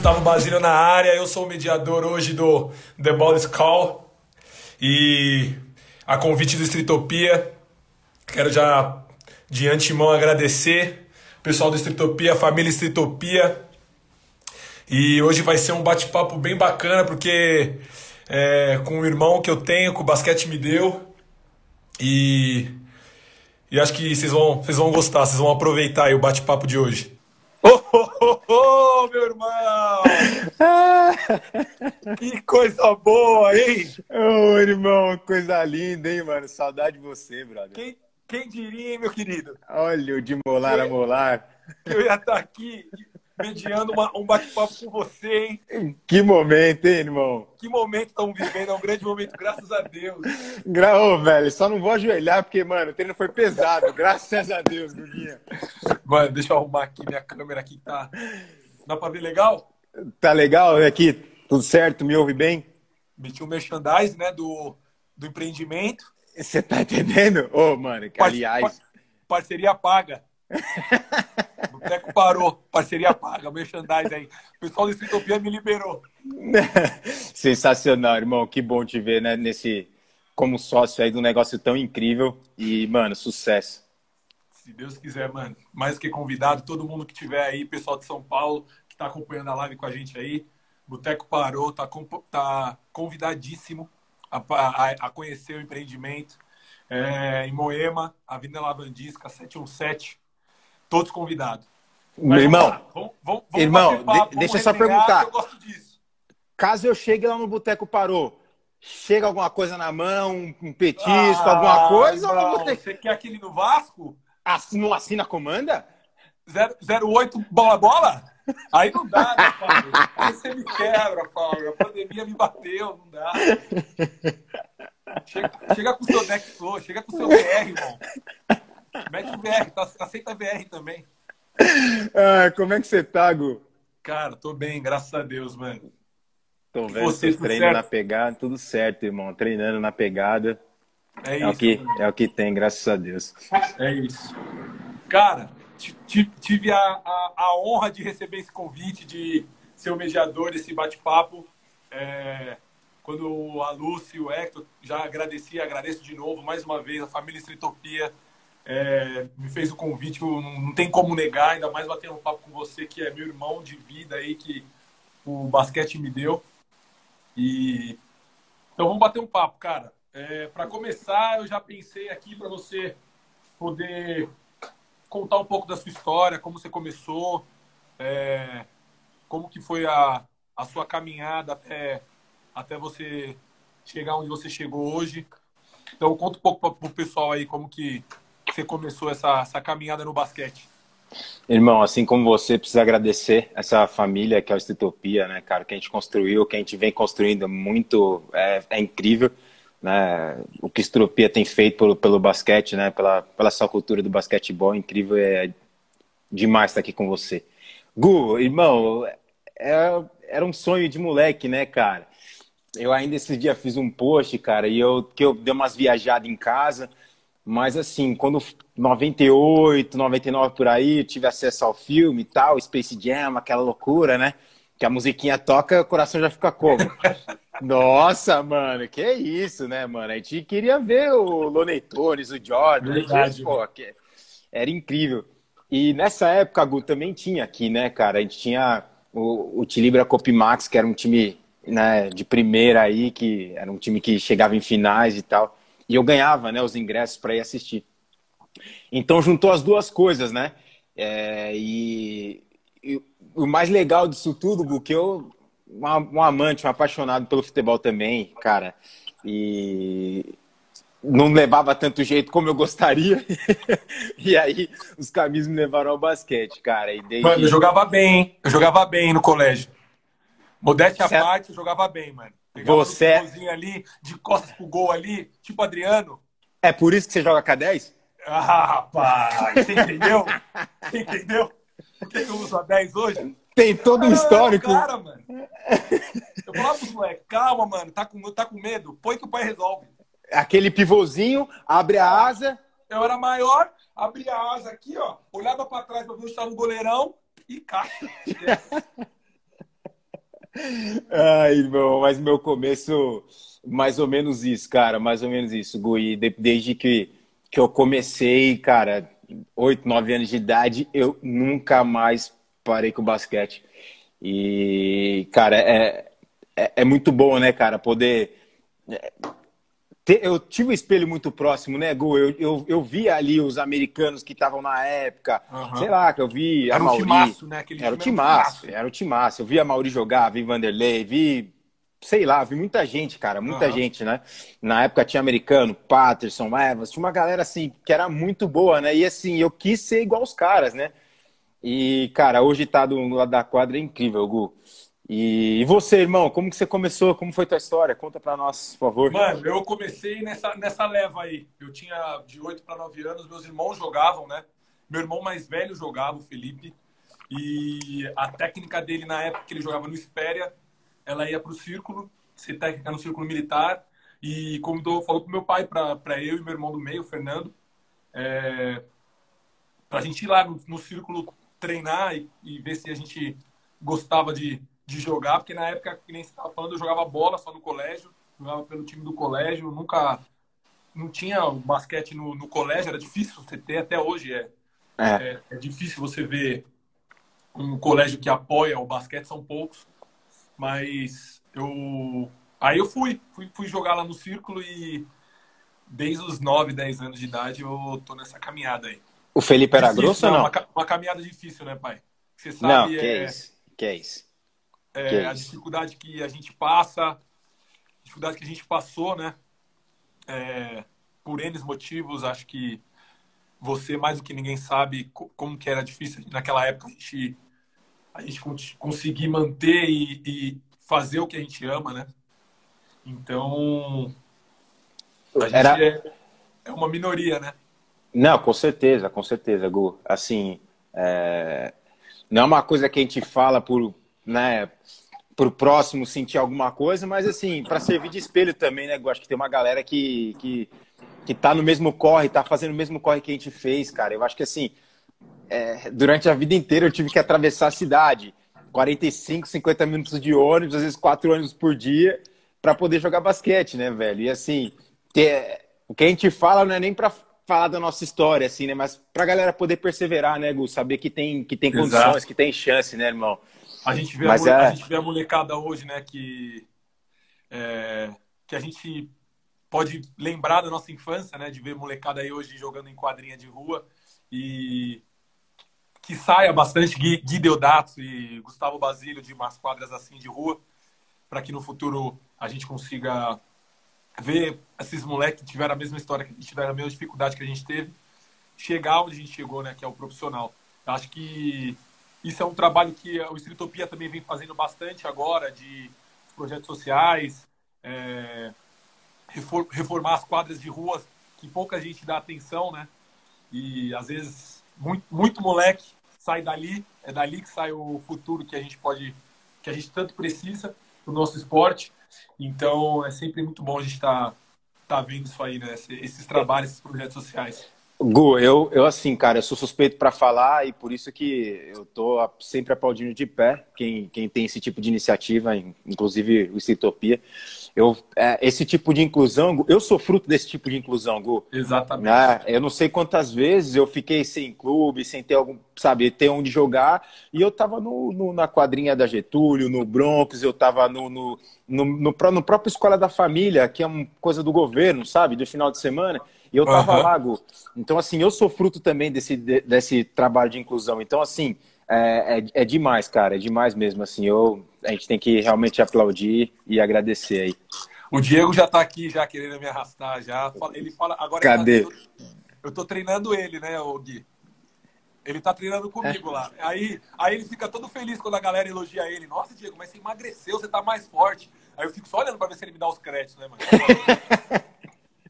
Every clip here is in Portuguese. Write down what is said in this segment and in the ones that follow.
Gustavo Basílio na área, eu sou o mediador hoje do The Ball Call. E a convite do Estritopia, quero já de antemão agradecer o pessoal do Estritopia, a família Estritopia e hoje vai ser um bate-papo bem bacana porque é, com o irmão que eu tenho, que o basquete me deu. E, e acho que vocês vão, vocês vão gostar, vocês vão aproveitar o bate-papo de hoje. Oh, oh, oh, oh, meu irmão! que coisa boa, hein? Ô, oh, irmão, coisa linda, hein, mano? Saudade de você, brother. Quem, quem diria, hein, meu querido? Olha o de molar a molar. Eu ia estar aqui mediando uma, um bate-papo com você, hein? Que momento, hein, irmão? Que momento estamos vivendo, é um grande momento, graças a Deus. Gra oh, velho, só não vou ajoelhar porque, mano, o treino foi pesado, graças a Deus, Guguinha. Mano, deixa eu arrumar aqui minha câmera aqui, tá? Dá pra ver legal? Tá legal aqui, tudo certo, me ouve bem? Meti um merchandise, né, do, do empreendimento. Você tá entendendo? Ô, oh, mano, que, aliás... Par parceria paga. Boteco parou, parceria paga, merchandise aí. O pessoal do Estritopia me liberou. Sensacional, irmão. Que bom te ver, né? Nesse, como sócio aí de um negócio tão incrível. E, mano, sucesso. Se Deus quiser, mano. Mais que convidado, todo mundo que tiver aí, pessoal de São Paulo, que tá acompanhando a live com a gente aí. Boteco parou, tá, tá convidadíssimo a, a, a conhecer o empreendimento. É, em Moema, Avenida Lavandisca, 717 Todos convidados. Meu irmão, vamos, vamos, vamos irmão, papo, deixa eu só perguntar. Eu Caso eu chegue lá no Boteco Parou, chega alguma coisa na mão, um petisco, ah, alguma coisa? Irmão, ou. Você quer aquele no Vasco? Assim, não assina a comanda? 08 bola bola? Aí não dá, né, Fábio? Aí você me quebra, Fábio. A pandemia me bateu, não dá. Chega, chega com o seu deck flow, chega com o seu BR, irmão. Mete o VR, tá, aceita VR também. Ah, como é que você tá, Gu? Cara, tô bem, graças a Deus, mano. Tô vendo você treinando na pegada, tudo certo, irmão. Treinando na pegada. É, isso. É o que, é o que tem, graças a Deus. É isso. Cara, tive a, a, a honra de receber esse convite, de ser o mediador desse bate-papo. É, quando a Lúcia e o Hector já agradeci, agradeço de novo mais uma vez a família Estritopia é, me fez o convite, não, tem como negar, ainda mais bater um papo com você, que é meu irmão de vida aí, que o basquete me deu. E então vamos bater um papo, cara. É, para começar, eu já pensei aqui para você poder contar um pouco da sua história, como você começou, é, como que foi a, a sua caminhada até, até você chegar onde você chegou hoje. Então conta um pouco para o pessoal aí como que você começou essa, essa caminhada no basquete? Irmão, assim como você, precisa agradecer essa família que é o Estritopia, né, cara, que a gente construiu, que a gente vem construindo muito, é, é incrível, né, o que a Estritopia tem feito pelo, pelo basquete, né, pela, pela sua cultura do basquetebol, é incrível, é demais estar aqui com você. Gu, irmão, é, era um sonho de moleque, né, cara, eu ainda esse dia fiz um post, cara, e eu, que eu dei umas viajadas em casa, mas assim, quando 98, 99 por aí, tive acesso ao filme e tal, Space Jam, aquela loucura, né? Que a musiquinha toca, o coração já fica como? Nossa, mano, que isso, né, mano? A gente queria ver o Loney Tunes, o Jordan, Verdade, pô, que era incrível. E nessa época, Gu, também tinha aqui, né, cara? A gente tinha o, o Tilibra Copimax, que era um time né, de primeira aí, que era um time que chegava em finais e tal. E eu ganhava né, os ingressos para ir assistir. Então juntou as duas coisas, né? É, e, e, o mais legal disso tudo, Gu, que eu, um, um amante, um apaixonado pelo futebol também, cara, e não levava tanto jeito como eu gostaria. e aí os caminhos me levaram ao basquete, cara. E desde... Mano, eu jogava bem, eu jogava bem no colégio. Modéstia à parte, eu jogava bem, mano. Pegava você ali, de costas pro gol ali, tipo Adriano. É por isso que você joga K10? Ah, rapaz, você entendeu? você entendeu? Por que eu uso a 10 hoje? Tem todo um histórico. Cara, mano. Eu falava pros moleques, calma, mano, tá com, tá com medo? Põe que o pai resolve. Aquele pivôzinho, abre a asa. Eu era maior, abria a asa aqui, ó, olhava pra trás pra ver se estava no goleirão e caixa. Ai, irmão, mas meu começo, mais ou menos isso, cara, mais ou menos isso, Gui. Desde que, que eu comecei, cara, oito, nove anos de idade, eu nunca mais parei com basquete. E, cara, é, é, é muito bom, né, cara, poder. Eu tive um espelho muito próximo, né, Gu? Eu, eu, eu via ali os americanos que estavam na época, uhum. sei lá, que eu vi. Era a Mauri, um timaço, né? Aquele era o timaço, era o timaço. Eu vi a Mauri jogar, vi Vanderlei, vi sei lá, vi muita gente, cara, muita uhum. gente, né? Na época tinha americano, Patterson, Evans, tinha uma galera assim que era muito boa, né? E assim, eu quis ser igual os caras, né? E, cara, hoje tá do lado da quadra é incrível, Gu. E, você, irmão, como que você começou? Como foi tua história? Conta pra nós, por favor. Mano, eu comecei nessa, nessa leva aí. Eu tinha de 8 para 9 anos, meus irmãos jogavam, né? Meu irmão mais velho jogava, o Felipe. E a técnica dele na época que ele jogava no Espéria, ela ia pro círculo, ser técnica no círculo militar. E convidou, falou pro meu pai, para eu e meu irmão do meio, o Fernando, é, pra gente ir lá no, no círculo treinar e, e, ver se a gente gostava de, de jogar, porque na época, que nem você estava falando, eu jogava bola só no colégio, jogava pelo time do colégio, nunca. Não tinha o basquete no, no colégio, era difícil você ter, até hoje é. É. é. é difícil você ver um colégio que apoia o basquete, são poucos. Mas eu. Aí eu fui, fui, fui jogar lá no círculo e desde os 9, 10 anos de idade eu tô nessa caminhada aí. O Felipe era difícil, grosso ou não? Uma, uma, caminhada difícil, né, pai? Você sabe. Não, que é, isso. Que é isso. É, é a dificuldade que a gente passa, dificuldade que a gente passou, né? É, por N motivos, acho que você, mais do que ninguém, sabe como que era difícil naquela época a gente, a gente conseguir manter e, e fazer o que a gente ama, né? Então, a gente era... é, é uma minoria, né? Não, com certeza, com certeza, Gu. Assim, é... não é uma coisa que a gente fala por, né, por próximo sentir alguma coisa, mas assim, para servir de espelho também, né, Gu? Acho que tem uma galera que, que, que tá no mesmo corre, tá fazendo o mesmo corre que a gente fez, cara. Eu acho que assim, é... durante a vida inteira eu tive que atravessar a cidade. 45, 50 minutos de ônibus, às vezes quatro ônibus por dia, para poder jogar basquete, né, velho? E assim, ter... o que a gente fala não é nem para falar da nossa história, assim, né? Mas pra galera poder perseverar, né, Gu? Saber que tem, que tem condições, Exato. que tem chance, né, irmão? A gente vê, Mas a, é... a, gente vê a molecada hoje, né, que, é, que a gente pode lembrar da nossa infância, né, de ver molecada aí hoje jogando em quadrinha de rua e que saia bastante Gui, Gui Deodato e Gustavo Basílio de umas quadras assim de rua, para que no futuro a gente consiga ver esses moleques que tiveram a mesma história, que tiveram a mesma dificuldade que a gente teve, chegar onde a gente chegou, né, que é o profissional. Eu acho que isso é um trabalho que o Estritopia também vem fazendo bastante agora, de projetos sociais, é, reformar as quadras de ruas, que pouca gente dá atenção, né? E às vezes muito, muito moleque sai dali, é dali que sai o futuro que a gente pode, que a gente tanto precisa do nosso esporte. Então, é sempre muito bom a gente estar tá, tá vendo isso aí, né? Esses trabalhos, esses projetos sociais. Gu, eu, eu assim, cara, eu sou suspeito para falar e por isso que eu tô sempre aplaudindo de pé quem, quem tem esse tipo de iniciativa, inclusive o Citopia. Eu, é, esse tipo de inclusão, eu sou fruto desse tipo de inclusão, Gu. Exatamente. Né? Eu não sei quantas vezes eu fiquei sem clube, sem ter algum, sabe, ter onde jogar, e eu tava no, no na quadrinha da Getúlio, no Bronx, eu tava no, no, no, no, no próprio Escola da Família, que é uma coisa do governo, sabe, do final de semana, e eu tava uhum. lá, Gu. Então, assim, eu sou fruto também desse, desse trabalho de inclusão. Então, assim, é, é, é, demais, cara, é demais mesmo. Assim, eu, a gente tem que realmente aplaudir e agradecer aí. O Diego já tá aqui, já querendo me arrastar, já. Ele fala. Agora Cadê? Tá, eu tô treinando ele, né, Gui? Ele tá treinando comigo é. lá. Aí, aí ele fica todo feliz quando a galera elogia ele. Nossa, Diego, mas você emagreceu, você tá mais forte. Aí eu fico só olhando pra ver se ele me dá os créditos, né, mano?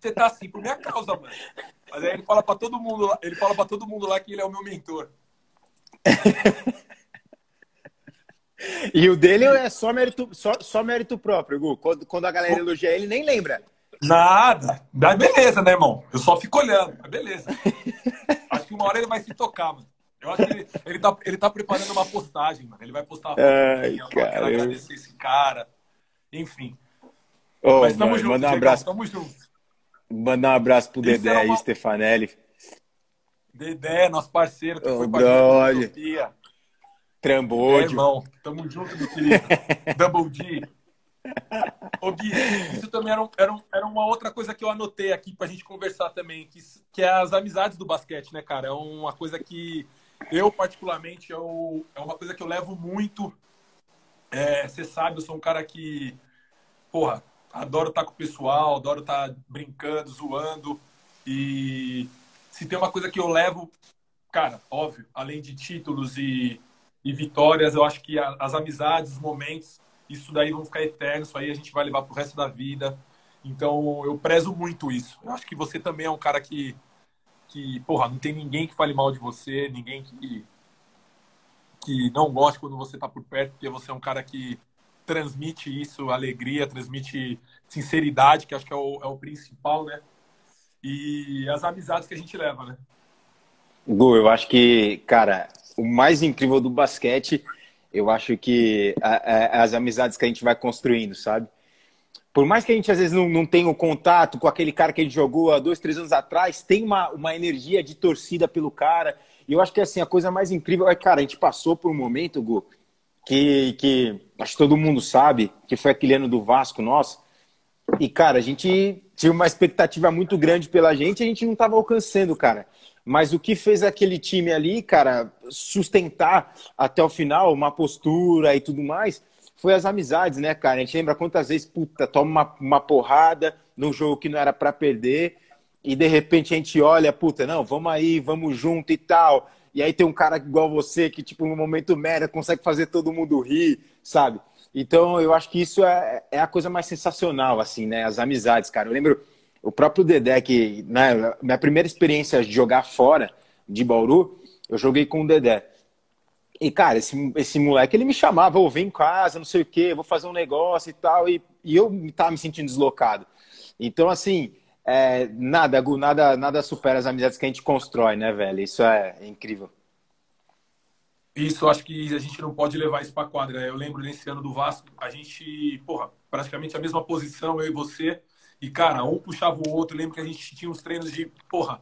você tá assim por minha causa, mano. Mas aí ele fala pra todo mundo lá, ele fala para todo mundo lá que ele é o meu mentor. e o dele é só mérito, só, só mérito próprio, Gu. Quando, quando a galera elogia ele, nem lembra. Nada. Mas beleza, né, irmão? Eu só fico olhando. Mas beleza. Acho que uma hora ele vai se tocar, mano. Eu acho que ele, ele, tá, ele tá preparando uma postagem, mano. Ele vai postar uma Ai, cara, eu... agradecer esse cara. Enfim. Oh, Mas tamo junto, manda um abraço. Tamo junto. Mandar um abraço pro Dedé uma... e Stefanelli. Dedé, nosso parceiro, que oh, foi parceiro Trambolho. É, irmão, tamo junto, meu querido. Double D. Ô, Gui, isso também era, um, era, um, era, uma outra coisa que eu anotei aqui pra gente conversar também, que, que é as amizades do basquete, né, cara? É uma coisa que eu, particularmente, eu, é uma coisa que eu levo muito. É, você sabe, eu sou um cara que, porra, adoro estar com o pessoal, adoro estar brincando, zoando. E se tem uma coisa que eu levo, cara, óbvio, além de títulos e, e vitórias, eu acho que a, as amizades, os momentos, isso daí vão ficar eternos, isso aí a gente vai levar pro resto da vida. Então eu prezo muito isso. Eu acho que você também é um cara que, que porra, não tem ninguém que fale mal de você, ninguém que, que não goste quando você tá por perto, porque você é um cara que transmite isso, alegria, transmite sinceridade, que acho que é o, é o principal, né? E as amizades que a gente leva, né? Gu, eu acho que, cara, o mais incrível do basquete, eu acho que as amizades que a gente vai construindo, sabe? Por mais que a gente às vezes não, não tenha o contato com aquele cara que a gente jogou há dois, três anos atrás, tem uma, uma energia de torcida pelo cara. E eu acho que assim, a coisa mais incrível é, cara, a gente passou por um momento, Gu, que, que acho que todo mundo sabe, que foi aquele ano do Vasco nosso. E, cara, a gente tinha uma expectativa muito grande pela gente a gente não estava alcançando, cara. Mas o que fez aquele time ali, cara, sustentar até o final uma postura e tudo mais, foi as amizades, né, cara? A gente lembra quantas vezes, puta, toma uma, uma porrada num jogo que não era para perder e de repente a gente olha, puta, não, vamos aí, vamos junto e tal. E aí tem um cara igual você que, tipo, no momento merda, consegue fazer todo mundo rir, sabe? Então, eu acho que isso é, é a coisa mais sensacional, assim, né? As amizades, cara. Eu lembro o próprio Dedé, que, né, minha primeira experiência de jogar fora de Bauru, eu joguei com o Dedé. E, cara, esse, esse moleque, ele me chamava, ou vem em casa, não sei o quê, vou fazer um negócio e tal, e, e eu tava me sentindo deslocado. Então, assim, é, nada, nada, nada supera as amizades que a gente constrói, né, velho? Isso é incrível. Isso, acho que a gente não pode levar isso para quadra. Eu lembro nesse ano do Vasco, a gente, porra, praticamente a mesma posição, eu e você. E, cara, um puxava o outro. Lembro que a gente tinha uns treinos de, porra,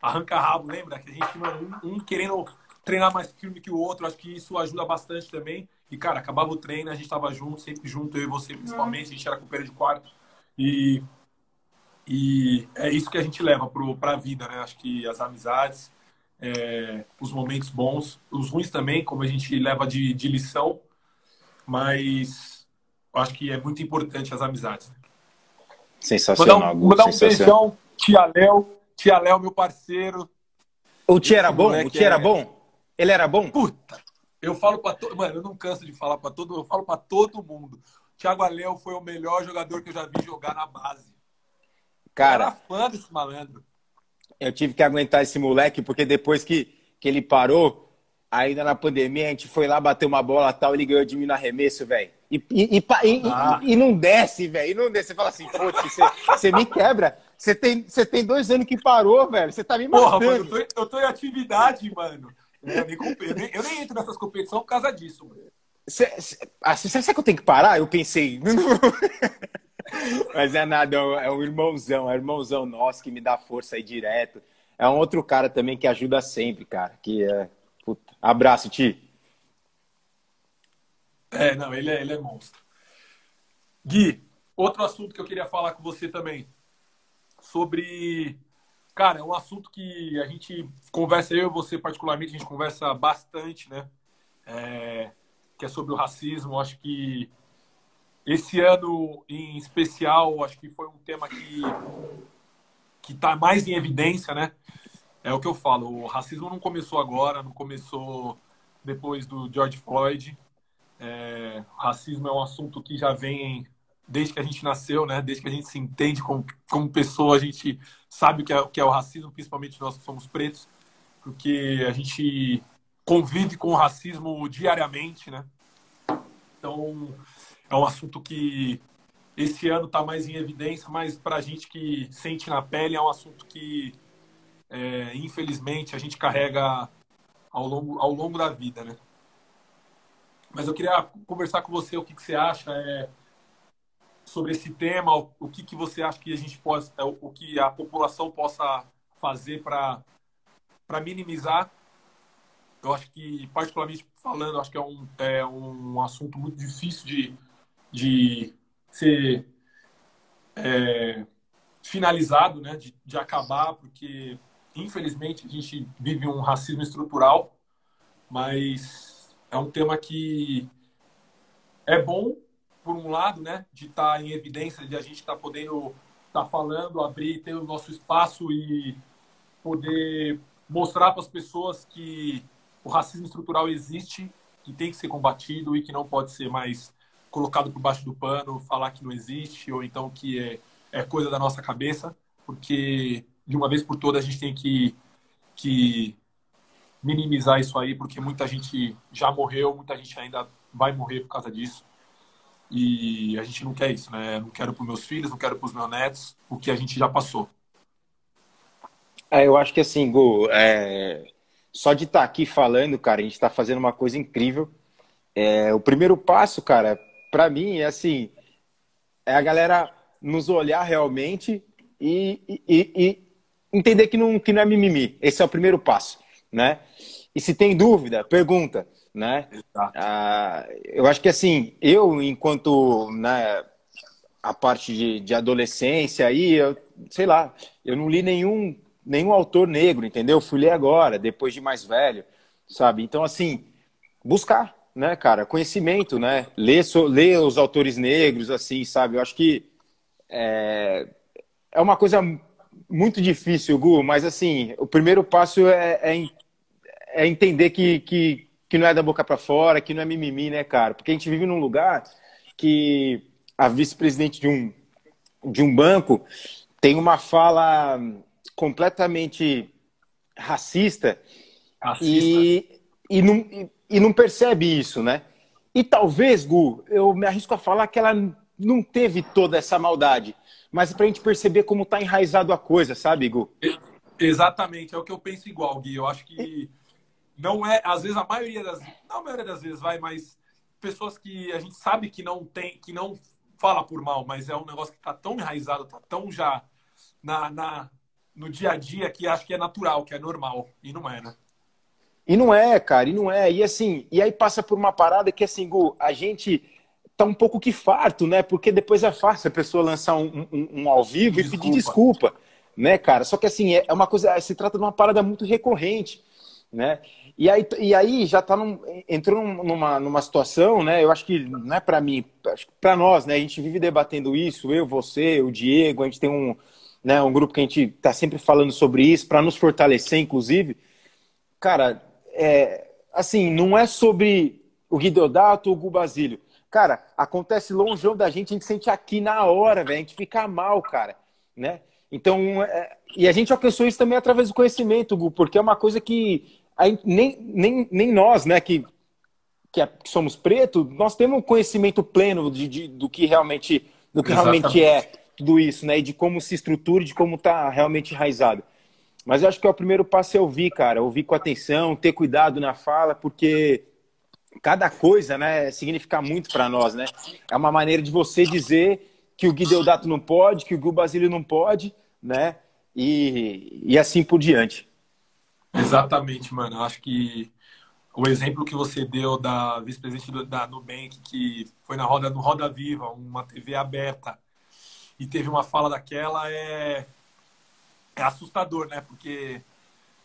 arranca-rabo, lembra? Que a gente tinha um, um, querendo treinar mais firme que o outro. Acho que isso ajuda bastante também. E, cara, acabava o treino, a gente tava junto, sempre junto, eu e você principalmente. A gente era companheiro de quarto. E e é isso que a gente leva para a vida, né? Acho que as amizades, é, os momentos bons, os ruins também, como a gente leva de, de lição, mas acho que é muito importante as amizades. Sensacional. Mandar um, sensacional. um beijão, tia Léo, tia Léo, meu parceiro. O tia era bom? O tia é... era bom? Ele era bom? Puta, eu falo para todo, mano, eu não canso de falar para todo, eu falo para todo mundo. Thiago Aleu foi o melhor jogador que eu já vi jogar na base. Cara, era fã desse malandro. Eu tive que aguentar esse moleque, porque depois que, que ele parou, ainda na pandemia, a gente foi lá bater uma bola tal, ele ganhou de mim no arremesso, velho. E, e, e, ah. e, não desce, velho. E não desce. Você fala assim, pô, você, me quebra. Você tem, você tem dois anos que parou, velho. Você tá me matando. Porra, mano, eu, tô, eu tô em atividade, mano. Eu nem, eu nem, eu nem entro nessas competições por causa disso, mano. Você, ah, será que eu tenho que parar? Eu pensei. Mas é nada, é um irmãozão, é um irmãozão nosso que me dá força aí direto. É um outro cara também que ajuda sempre, cara. Que é. Puta. Abraço, Ti. É, não, ele é, ele é monstro. Gui, outro assunto que eu queria falar com você também. Sobre. Cara, é um assunto que a gente conversa, eu e você particularmente, a gente conversa bastante, né? É, que é sobre o racismo. Acho que esse ano, em especial, acho que foi um tema que que está mais em evidência, né? É o que eu falo. O racismo não começou agora, não começou depois do George Floyd. É, racismo é um assunto que já vem desde que a gente nasceu, né? Desde que a gente se entende como, como pessoa, a gente sabe o que é, o que é o racismo, principalmente nós que somos pretos, porque a gente convive com o racismo diariamente, né? Então, é um assunto que esse ano está mais em evidência, mas para a gente que sente na pele é um assunto que, é, infelizmente, a gente carrega ao longo, ao longo da vida, né? Mas eu queria conversar com você o que, que você acha é, sobre esse tema, o, o que, que você acha que a gente pode, é, o que a população possa fazer para minimizar. Eu acho que, particularmente falando, acho que é um, é um assunto muito difícil de, de ser é, finalizado, né, de, de acabar, porque infelizmente a gente vive um racismo estrutural, mas é um tema que é bom por um lado, né, de estar tá em evidência, de a gente estar tá podendo estar tá falando, abrir, ter o nosso espaço e poder mostrar para as pessoas que o racismo estrutural existe, que tem que ser combatido e que não pode ser mais colocado por baixo do pano, falar que não existe ou então que é, é coisa da nossa cabeça, porque de uma vez por todas a gente tem que, que minimizar isso aí, porque muita gente já morreu, muita gente ainda vai morrer por causa disso. E a gente não quer isso, né? Não quero para meus filhos, não quero para os meus netos, o que a gente já passou. É, eu acho que assim, Gu, é... só de estar tá aqui falando, cara, a gente está fazendo uma coisa incrível. É, o primeiro passo, cara, para mim é assim, é a galera nos olhar realmente e, e, e, entender que não, que não é mimimi. Esse é o primeiro passo, né? E se tem dúvida, pergunta, né? Ah, eu acho que assim, eu enquanto né, a parte de, de adolescência aí, eu, sei lá, eu não li nenhum nenhum autor negro, entendeu? Fui ler agora, depois de mais velho, sabe? Então assim, buscar, né, cara? Conhecimento, né? Ler, so, ler os autores negros, assim, sabe? Eu acho que é, é uma coisa muito difícil, Gu, mas assim, o primeiro passo é, é, é entender que, que, que não é da boca para fora, que não é mimimi, né, cara? Porque a gente vive num lugar que a vice-presidente de um, de um banco tem uma fala completamente racista, racista. E, e, não, e, e não percebe isso, né? E talvez, Gu, eu me arrisco a falar que ela não teve toda essa maldade, mas para a gente perceber como está enraizado a coisa, sabe, Gu? Exatamente, é o que eu penso igual, Gui. Eu acho que não é, às vezes a maioria das, não a maioria das vezes vai, mas pessoas que a gente sabe que não tem, que não fala por mal, mas é um negócio que está tão enraizado, está tão já na, na, no dia a dia que acho que é natural, que é normal, e não é, né? E não é, cara, e não é. E assim, e aí passa por uma parada que assim, Gu, a gente tá um pouco que farto, né? Porque depois é fácil a pessoa lançar um, um, um ao vivo desculpa. e pedir desculpa, né, cara? Só que assim, é, é uma coisa, se trata de uma parada muito recorrente, né? E aí, e aí já tá num, entrou numa, numa situação, né? Eu acho que não é para mim, para nós, né? A gente vive debatendo isso, eu, você, o Diego, a gente tem um, né, um grupo que a gente tá sempre falando sobre isso para nos fortalecer, inclusive. Cara, é, assim, não é sobre o Guideodato ou o Gu Basílio. Cara, acontece longe da gente, a gente sente aqui na hora, velho. A gente fica mal, cara, né? Então, é, e a gente alcançou isso também através do conhecimento, Gu, porque é uma coisa que nem, nem, nem nós, né, que, que, é, que somos pretos, nós temos um conhecimento pleno de, de do que realmente, do que realmente é tudo isso, né? E de como se estrutura, de como está realmente enraizado. Mas eu acho que é o primeiro passo é ouvir, cara, ouvir com atenção, ter cuidado na fala, porque cada coisa, né, significa muito para nós, né? É uma maneira de você dizer que o Gui Deodato não pode, que o Gu Basílio não pode, né? E, e assim por diante. Exatamente, mano. Eu acho que o exemplo que você deu da vice-presidente da Nubank, que foi na roda no Roda Viva, uma TV aberta, e teve uma fala daquela, é é assustador, né? Porque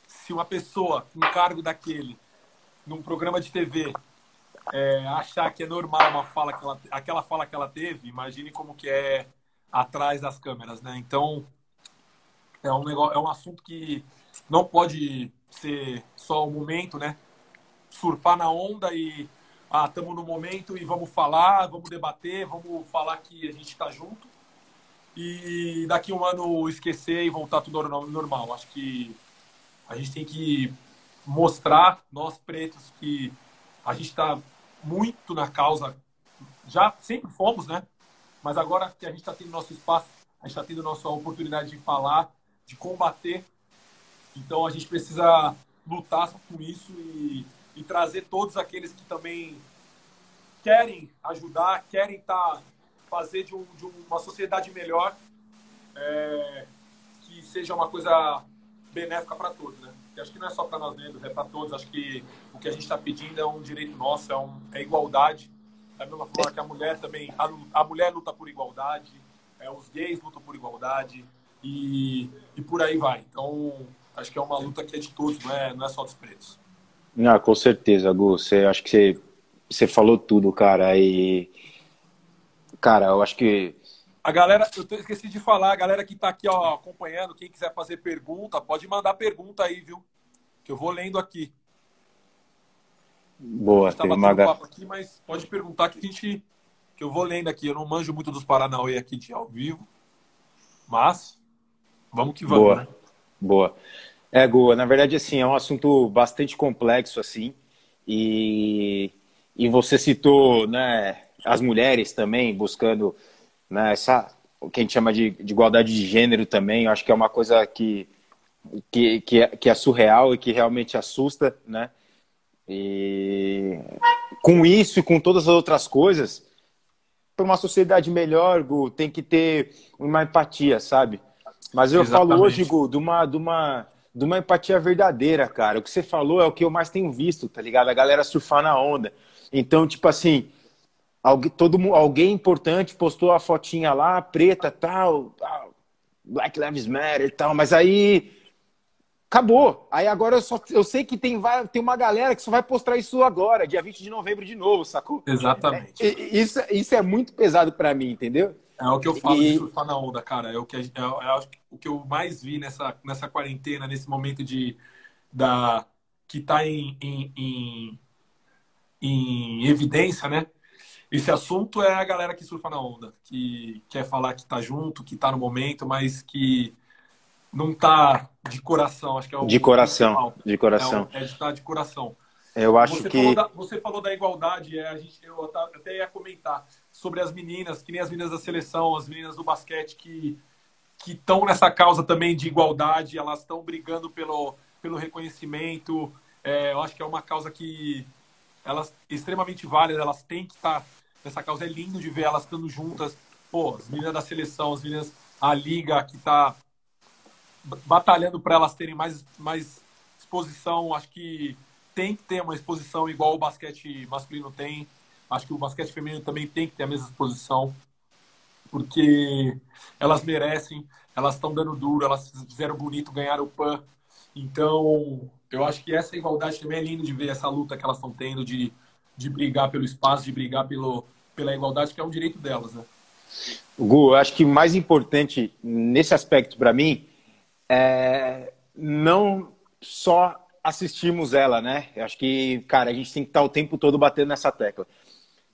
se uma pessoa com um cargo daquele, num programa de TV, é, achar que é normal uma fala que ela, aquela fala que ela teve, imagine como que é atrás das câmeras, né? Então é um negócio, é um assunto que não pode ser só o momento, né? Surfar na onda e ah, estamos no momento e vamos falar, vamos debater, vamos falar que a gente está junto e daqui um ano esquecer e voltar tudo ao normal. Acho que a gente tem que mostrar, nós pretos, que a gente está muito na causa, já sempre fomos, né? Mas agora que a gente está tendo nosso espaço, a gente está tendo nossa oportunidade de falar, de combater. Então a gente precisa lutar com isso e, e trazer todos aqueles que também querem ajudar, querem estar tá, fazer de, um, de, uma sociedade melhor, é, que seja uma coisa benéfica para todos, né? E acho que não é só para nós negros, é para todos. Acho que o que a gente está pedindo é um direito nosso, é, um, é igualdade. Da mesma forma que a mulher também, a, a mulher luta por igualdade, é, os gays lutam por igualdade e, e por aí vai. Então, acho que é uma luta que é de todos, não é, não é só dos pretos. Não, com certeza, Gu. Você, acho que você, você falou tudo, cara. E, cara, eu acho que a galera, eu esqueci de falar, a galera que está aqui ó, acompanhando, quem quiser fazer pergunta, pode mandar pergunta aí, viu? Que eu vou lendo aqui. Boa, teve uma papo aqui, mas pode perguntar que a gente que eu vou lendo aqui. Eu não manjo muito dos Paranauê aqui de ao vivo, mas vamos que vamos. Boa, né? boa. É, Goa, na verdade, assim, é um assunto bastante complexo, assim, e, e você citou, né, as mulheres também buscando, né, essa, o que a gente chama de, de igualdade de gênero também, eu acho que é uma coisa que, que, que, é, que é surreal e que realmente assusta, né, e com isso e com todas as outras coisas, para uma sociedade melhor, Gu, tem que ter uma empatia, sabe? Mas eu Exatamente. falo hoje, Gu, de uma, de, uma, de uma empatia verdadeira, cara. O que você falou é o que eu mais tenho visto, tá ligado? A galera surfar na onda. Então, tipo assim, alguém, todo, alguém importante postou a fotinha lá, preta, tal, tal Black Lives Matter e tal, mas aí acabou. Aí agora eu, só, eu sei que tem, vai, tem uma galera que só vai postar isso agora, dia 20 de novembro de novo, sacou? Exatamente. É, isso, isso é muito pesado para mim, entendeu? É o que eu falo e... de surfar na onda, cara. É o que, é, é o que eu mais vi nessa, nessa quarentena, nesse momento de da que está em, em, em, em, evidência, né? Esse assunto é a galera que surfa na onda, que quer falar que está junto, que está no momento, mas que não tá de coração, acho que é o De coração, principal. de coração. É, é de estar tá de coração. Eu acho você que. Falou da, você falou da igualdade, é, a gente, eu até ia comentar sobre as meninas, que nem as meninas da seleção, as meninas do basquete que que estão nessa causa também de igualdade, elas estão brigando pelo, pelo reconhecimento. É, eu acho que é uma causa que elas extremamente válidas, elas têm que estar nessa causa. É lindo de ver elas estando juntas. Pô, as meninas da seleção, as meninas, a liga que está batalhando para elas terem mais, mais exposição. Acho que tem que ter uma exposição igual o basquete masculino tem. Acho que o basquete feminino também tem que ter a mesma exposição, porque elas merecem, elas estão dando duro, elas fizeram bonito, ganharam o PAN. Então, eu acho que essa igualdade também é lindo de ver essa luta que elas estão tendo de, de brigar pelo espaço, de brigar pelo, pela igualdade, que é um direito delas, né? Gu, eu acho que mais importante nesse aspecto para mim é, não só assistimos ela, né? Eu acho que, cara, a gente tem que estar o tempo todo batendo nessa tecla.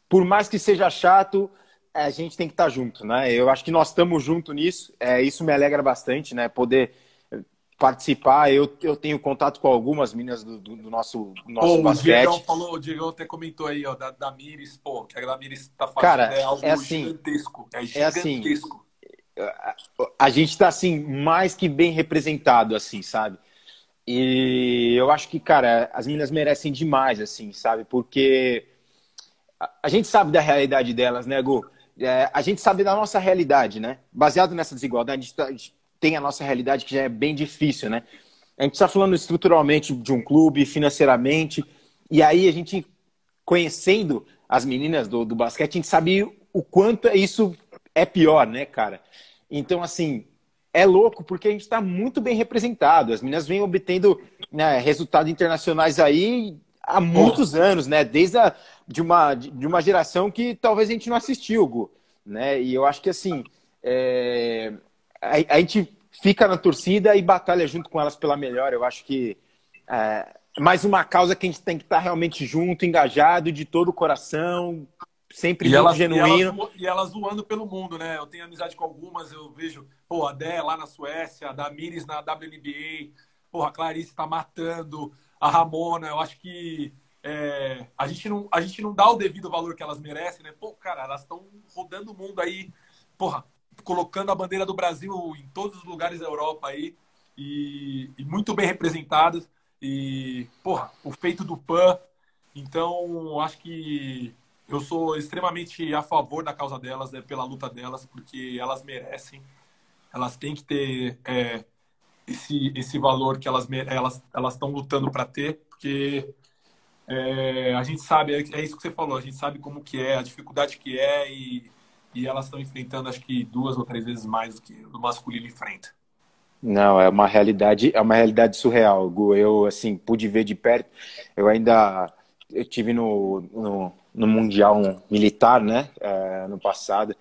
Por mais que seja chato, a gente tem que estar junto, né? Eu acho que nós estamos juntos nisso. É, isso me alegra bastante, né? Poder participar. Eu, eu tenho contato com algumas meninas do, do, do nosso, do nosso pô, basquete. O Diego, falou, o Diego até comentou aí, ó, da, da Miris, pô, que a Miris tá fazendo Cara, é algo é assim, gigantesco. É gigantesco. É assim, a gente está assim mais que bem representado assim sabe e eu acho que cara as meninas merecem demais assim sabe porque a, gente sabe da realidade delas né Gu? É, a gente sabe da nossa realidade né baseado nessa desigualdade a gente, tá, a gente tem a nossa realidade que já é bem difícil né a gente está falando estruturalmente de um clube financeiramente e aí a gente conhecendo as meninas do, do basquete a gente sabe o quanto isso é pior né cara então, assim, é louco porque a gente está muito bem representado. As meninas vêm obtendo né, resultados internacionais aí há muitos anos, né? Desde a, de, uma, de uma geração que talvez a gente não assistiu, Gu, né? E eu acho que, assim, é, a, a, gente fica na torcida e batalha junto com elas pela melhor. Eu acho que é mais uma causa que a gente tem que estar realmente junto, engajado, de todo o coração, sempre e elas, genuíno. E elas, e zoando pelo mundo, né? Eu tenho amizade com algumas, eu vejo, pô, a Dé lá na Suécia, a Damiris na WNBA, pô, a Clarice tá matando, a Ramona, eu acho que é, a, gente não, a gente não dá o devido valor que elas merecem, né? Pô, cara, elas estão rodando o mundo aí, porra, colocando a bandeira do Brasil em todos os lugares da Europa aí e, e muito bem representadas. E, porra, o feito do PAN. Então, acho que eu sou extremamente a favor da causa delas, né, pela luta delas, porque elas merecem. Elas têm que ter é, esse, esse valor que elas elas elas estão lutando para ter, porque é, a gente sabe, é, é, isso que você falou, a gente sabe como que é, a dificuldade que é e, e elas estão enfrentando acho que duas ou três vezes mais do que o masculino enfrenta. Não, é uma realidade, é uma realidade surreal. Eu assim pude ver de perto. Eu ainda eu tive no, no, no mundial militar, né, é, no passado.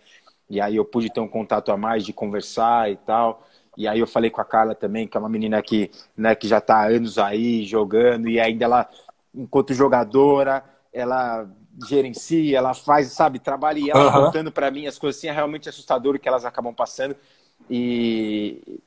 E aí eu pude ter um contato a mais de conversar e tal. E aí eu falei com a Carla também, que é uma menina que, né, que já está há anos aí jogando e ainda ela, enquanto jogadora, ela gerencia, ela faz, sabe, trabalha e ela uhum. contando para mim as coisas assim, é realmente assustador que elas acabam passando. E,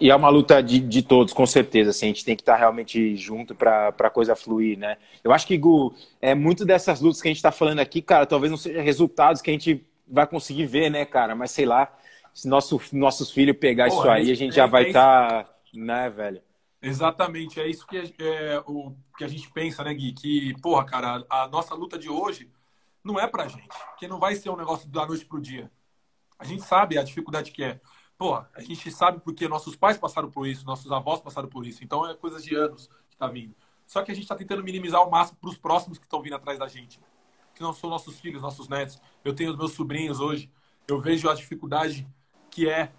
e é uma luta de, de todos, com certeza. Assim, a gente tem que estar realmente junto para a coisa fluir, né? Eu acho que, Gu, é muito dessas lutas que a gente está falando aqui, cara, talvez não sejam resultados que a gente vai conseguir ver, né, cara? Mas sei lá, se nosso, nossos filhos pegar Pô, isso aí, a gente é, já vai estar, é tá, né, velho? Exatamente, é isso que, é, o, que a gente pensa, né, Gui? Que, porra, cara, a, nossa luta de hoje não é pra gente, que não vai ser um negócio da noite pro dia. A gente sabe a dificuldade que é. Pô, a gente sabe porque nossos pais passaram por isso, nossos avós passaram por isso. Então é coisa de anos que tá vindo. Só que a gente está tentando minimizar ao máximo para os próximos que estão vindo atrás da gente. Que não são nossos filhos, nossos netos. Eu tenho os meus sobrinhos hoje. Eu vejo a dificuldade que é,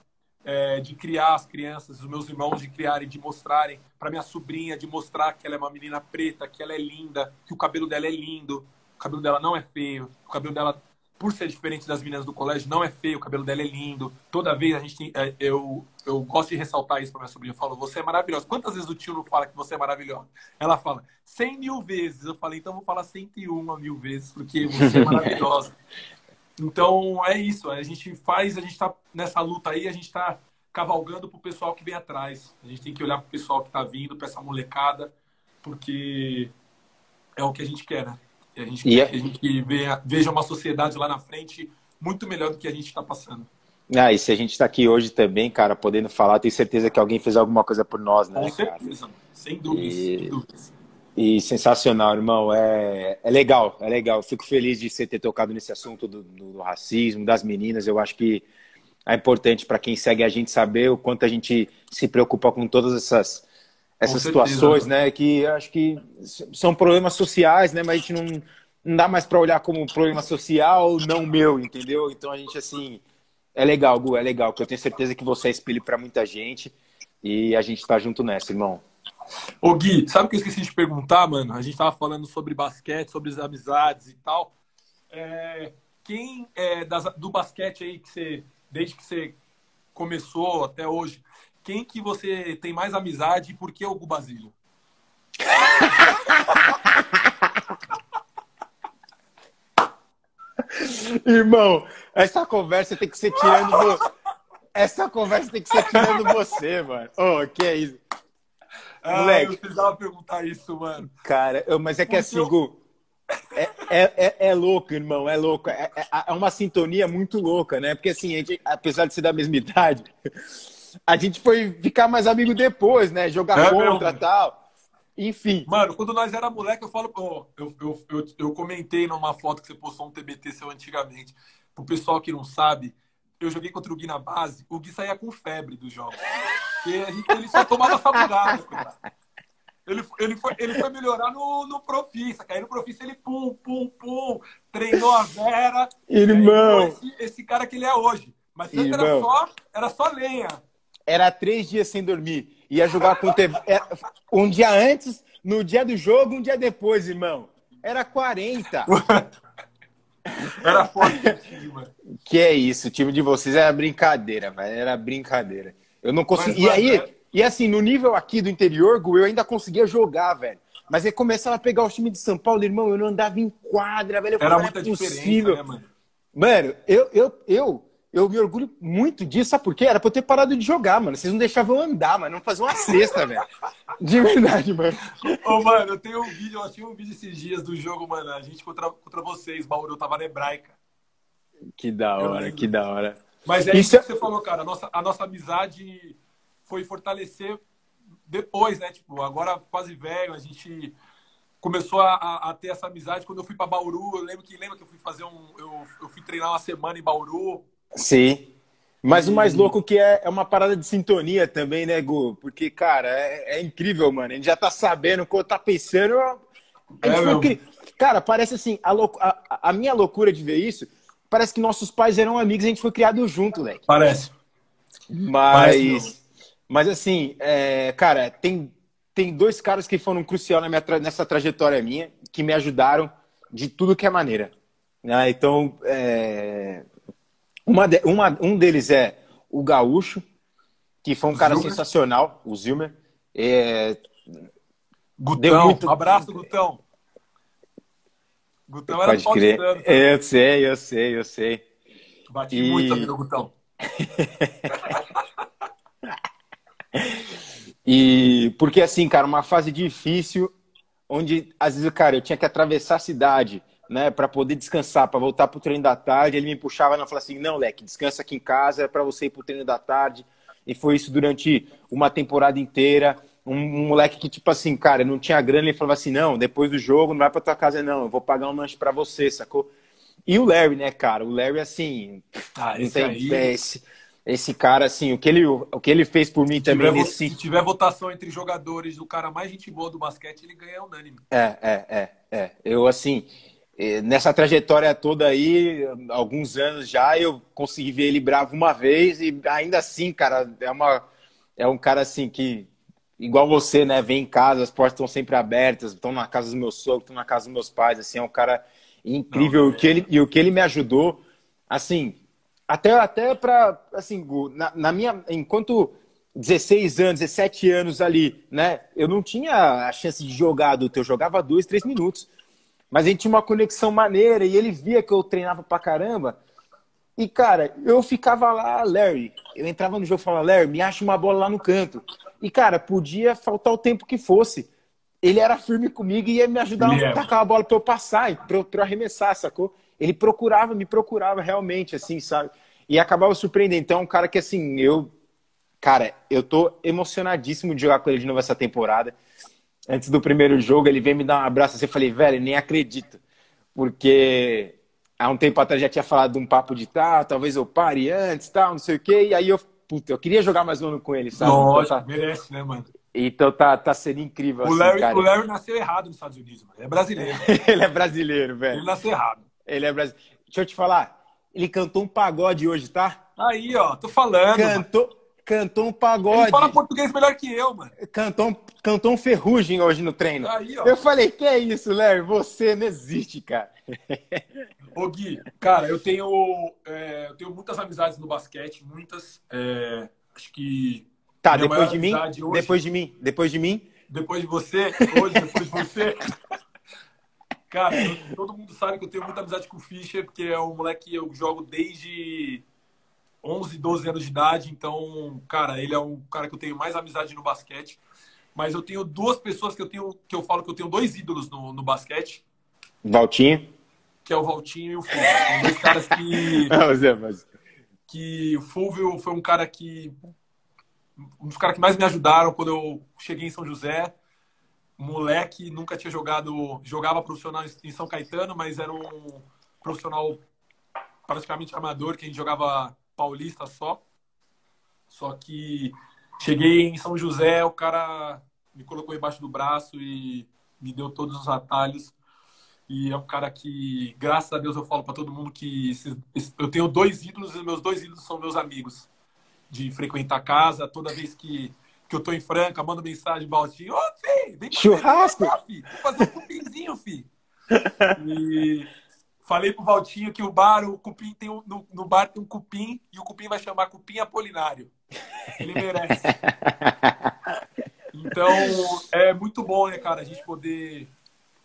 é de criar as crianças, os meus irmãos de criarem, de mostrarem para minha sobrinha, de mostrar que ela é uma menina preta, que ela é linda, que o cabelo dela é lindo, o cabelo dela não é feio, o cabelo dela, por ser diferente das meninas do colégio, não é feio, o cabelo dela é lindo. Toda vez a gente tem, é, eu, eu gosto de ressaltar isso para minha sobrinha. Eu falo, você é maravilhosa. Quantas vezes o tio não fala que você é maravilhosa? Ela fala, cem mil vezes. Eu falei, então vou falar cento e uma mil vezes, porque você é maravilhosa. Então é isso, a gente faz, a gente está nessa luta aí, a gente está cavalgando para o pessoal que vem atrás. A gente tem que olhar para o pessoal que está vindo, para essa molecada, porque é o que a gente quer, né? A gente quer é... que a gente veja uma sociedade lá na frente muito melhor do que a gente está passando. Ah, e se a gente está aqui hoje também, cara, podendo falar, tenho certeza que alguém fez alguma coisa por nós, né? Com certeza, cara? sem dúvidas, e... sem dúvidas. E sensacional, irmão. É, é legal, é legal. Fico feliz de você ter tocado nesse assunto do, do, racismo, das meninas. Eu acho que é importante para quem segue a gente saber o quanto a gente se preocupa com todas essas, essas situações, né? Que acho que são problemas sociais, né? Mas a gente não, não dá mais para olhar como problema social, não meu, entendeu? Então a gente, assim, é legal, Gu, é legal. Que eu tenho certeza que você é espelho para muita gente e a gente está junto nessa, irmão. Ô Gui, sabe o que eu esqueci de perguntar, mano? A gente tava falando sobre basquete, sobre as amizades e tal. É, quem é das, do basquete aí que você, desde que você começou até hoje, quem que você tem mais amizade e por que o Gu Basílio? Irmão, essa conversa tem que ser tirando. Essa conversa tem que ser tirando você, mano. Ô, oh, que é isso? Ah, Moleque. eu precisava perguntar isso, mano. Cara, eu, mas é que assim, Gu, é, é, é, é, louco, irmão, é louco. É, é, é, uma sintonia muito louca, né? Porque assim, gente, apesar de ser da mesma idade, a gente foi ficar mais amigo depois, né? Jogar é contra e tal. Enfim. Mano, quando nós era moleque, eu falo, eu, eu, eu, eu comentei numa foto que você postou um TBT seu antigamente. Pro pessoal que não sabe, eu joguei contra o Gui na base, o Gui saía com febre dos jogos. Porque gente, ele só tomava saburada. Ele, ele, foi, ele foi melhorar no, no Profissa, aí no Profissa ele pum, pum, pum, treinou a Vera. Irmão! Esse, esse, cara que ele é hoje. Mas antes era só, era só lenha. Era três dias sem dormir. Ia jogar com TV. É, um dia antes, no dia do jogo, um dia depois, irmão. Era 40. Era forte o time, mano. Que é isso, o time de vocês era brincadeira, velho. Era brincadeira. Eu não consegui. E aí, é... e assim, no nível aqui do interior, eu ainda conseguia jogar, velho. Mas aí começava a pegar o time de São Paulo, irmão, eu não andava em quadra, velho. Eu Era muita é possível. Né, mano? Mano, eu, eu, eu, eu me orgulho muito disso, sabe por quê? Era pra eu ter parado de jogar, mano. Vocês não deixavam eu andar, mano. Não fazer uma cesta, velho. De verdade, mano. Ô, mano, eu tenho um vídeo, eu achei um vídeo esses dias do jogo, mano. A gente contra, contra vocês, Bauru, eu tava na hebraica. Que da hora, que da hora. Mas é isso, isso que você falou, cara. A nossa, a nossa amizade foi fortalecer depois, né? Tipo, agora quase velho, a gente começou a, a, ter essa amizade quando eu fui para Bauru. Eu lembro que lembra que eu fui fazer um. Eu, eu fui treinar uma semana em Bauru. Sim. Mas e... o mais louco que é, é uma parada de sintonia também, né, Gu? Porque, cara, é, é incrível, mano. A gente já tá sabendo o que eu tá pensando. É, meu... Cara, parece assim, a, a, a, minha loucura de ver isso, parece que nossos pais eram amigos e a gente foi criado junto, leque. Parece. Mas. Parece mas assim, é, cara, tem tem dois caras que foram crucial na minha, nessa trajetória minha, que me ajudaram de tudo que é maneira. Né? Então, é... uma de, uma, um deles é o Gaúcho, que foi um cara Zilmer. sensacional, o Zilmer. É... Gutão, muito... um abraço, Gutão. Gutão era Pode crer. Eu sei, eu sei, eu sei. Bati e... muito no Gutão. E porque assim, cara, uma fase difícil, onde às vezes, cara, eu tinha que atravessar a cidade, né, para poder descansar, para voltar pro treino da tarde. Ele me puxava e falava assim: "Não, Leque, descansa aqui em casa, é para você ir pro treino da tarde". E foi isso durante uma temporada inteira. Um, moleque que, tipo assim, cara, não tinha grana, ele falava assim: não, depois do jogo não vai pra tua casa, não, eu vou pagar um lanche pra você, sacou? E o Larry, né, cara? O Larry, assim. Ah, esse, tem, aí... é, esse, esse cara, assim, o que ele, o que ele fez por mim se também. Tiver, nesse... Se tiver votação entre jogadores, o cara mais gente boa do basquete, ele ganha unânime. É, é, é, é. Eu, assim, eh, nessa trajetória toda aí, alguns anos já, eu consegui ver ele bravo uma vez e ainda assim, cara, é, uma, é um cara, assim, que, igual você, né, vem em casa, as portas estão sempre abertas, estão na casa dos meus sogros, estão na casa dos meus pais, assim, é um cara incrível. Não, o que ele, e o que ele me ajudou, assim, até, até para, assim, na, na, minha. Enquanto 16 anos, 17 anos ali, né? Eu não tinha a chance de jogar adulto, eu jogava dois, três minutos. Mas a gente tinha uma conexão maneira e ele via que eu treinava pra caramba. E, cara, eu ficava lá, Larry. Eu entrava no jogo e falava, Larry, me acha uma bola lá no canto. E, cara, podia faltar o tempo que fosse. Ele era firme comigo e ia me ajudar a tacar a bola pra eu passar, pra eu, arremessar, sacou? ele procurava, me procurava realmente, assim, sabe? E acabava surpreendendo. Então, é um cara que, assim, eu. Cara, eu tô emocionadíssimo de jogar com ele de novo essa temporada. Antes do primeiro jogo, ele veio me dar um abraço assim, eu falei, velho, nem acredito. Porque há um tempo atrás já tinha falado de um papo de tá, talvez eu pare antes, tal, não sei o quê. E aí eu, puta, eu queria jogar mais um ano com ele, sabe? Nossa, então, tá... merece, né, mano? Então tá, tá sendo incrível. O, assim, Larry, cara. o Larry nasceu errado nos Estados Unidos, mano. Ele é brasileiro. ele é brasileiro, velho. Ele nasceu errado. Ele é brasileiro. Deixa eu te falar, ele cantou um pagode hoje, tá? Aí, ó, tô falando. Cantou, cantou um pagode. Ele fala português melhor que eu, mano. Cantou, cantou um ferrugem hoje no treino. Aí, ó. Eu falei, que é isso, Larry? Você não existe, cara. Ô, Gui, cara, eu tenho, é, eu tenho muitas amizades no basquete, muitas. É, acho que. Tá, depois de mim? Hoje, depois de mim? Depois de mim? Depois de você? Hoje, depois de você? Cara, eu, todo mundo sabe que eu tenho muita amizade com o Fischer, porque é um moleque que eu jogo desde 11, 12 anos de idade. Então, cara, ele é um cara que eu tenho mais amizade no basquete. Mas eu tenho duas pessoas que eu tenho que eu falo que eu tenho dois ídolos no, no basquete. Valtinho. Que é o Valtinho e o Fulvio. São dois caras que. Mas é, mas... Que o Fulvio foi um cara que. Um dos caras que mais me ajudaram quando eu cheguei em São José moleque, nunca tinha jogado, jogava profissional em São Caetano, mas era um profissional praticamente amador, que a gente jogava paulista só. Só que cheguei em São José, o cara me colocou embaixo do braço e me deu todos os atalhos. E é um cara que, graças a Deus, eu falo para todo mundo que eu tenho dois ídolos e meus dois ídolos são meus amigos. De frequentar casa, toda vez que que eu tô em Franca, mando mensagem, Baldinho, ô, filho, vem Churrasco! Cá, filho. Vou fazer um cupinzinho, filho. E falei pro Valtinho que o bar, o cupim tem um, no, no, bar tem um cupim e o cupim vai chamar cupim apolinário. Ele merece. Então, é muito bom, né, cara, a gente poder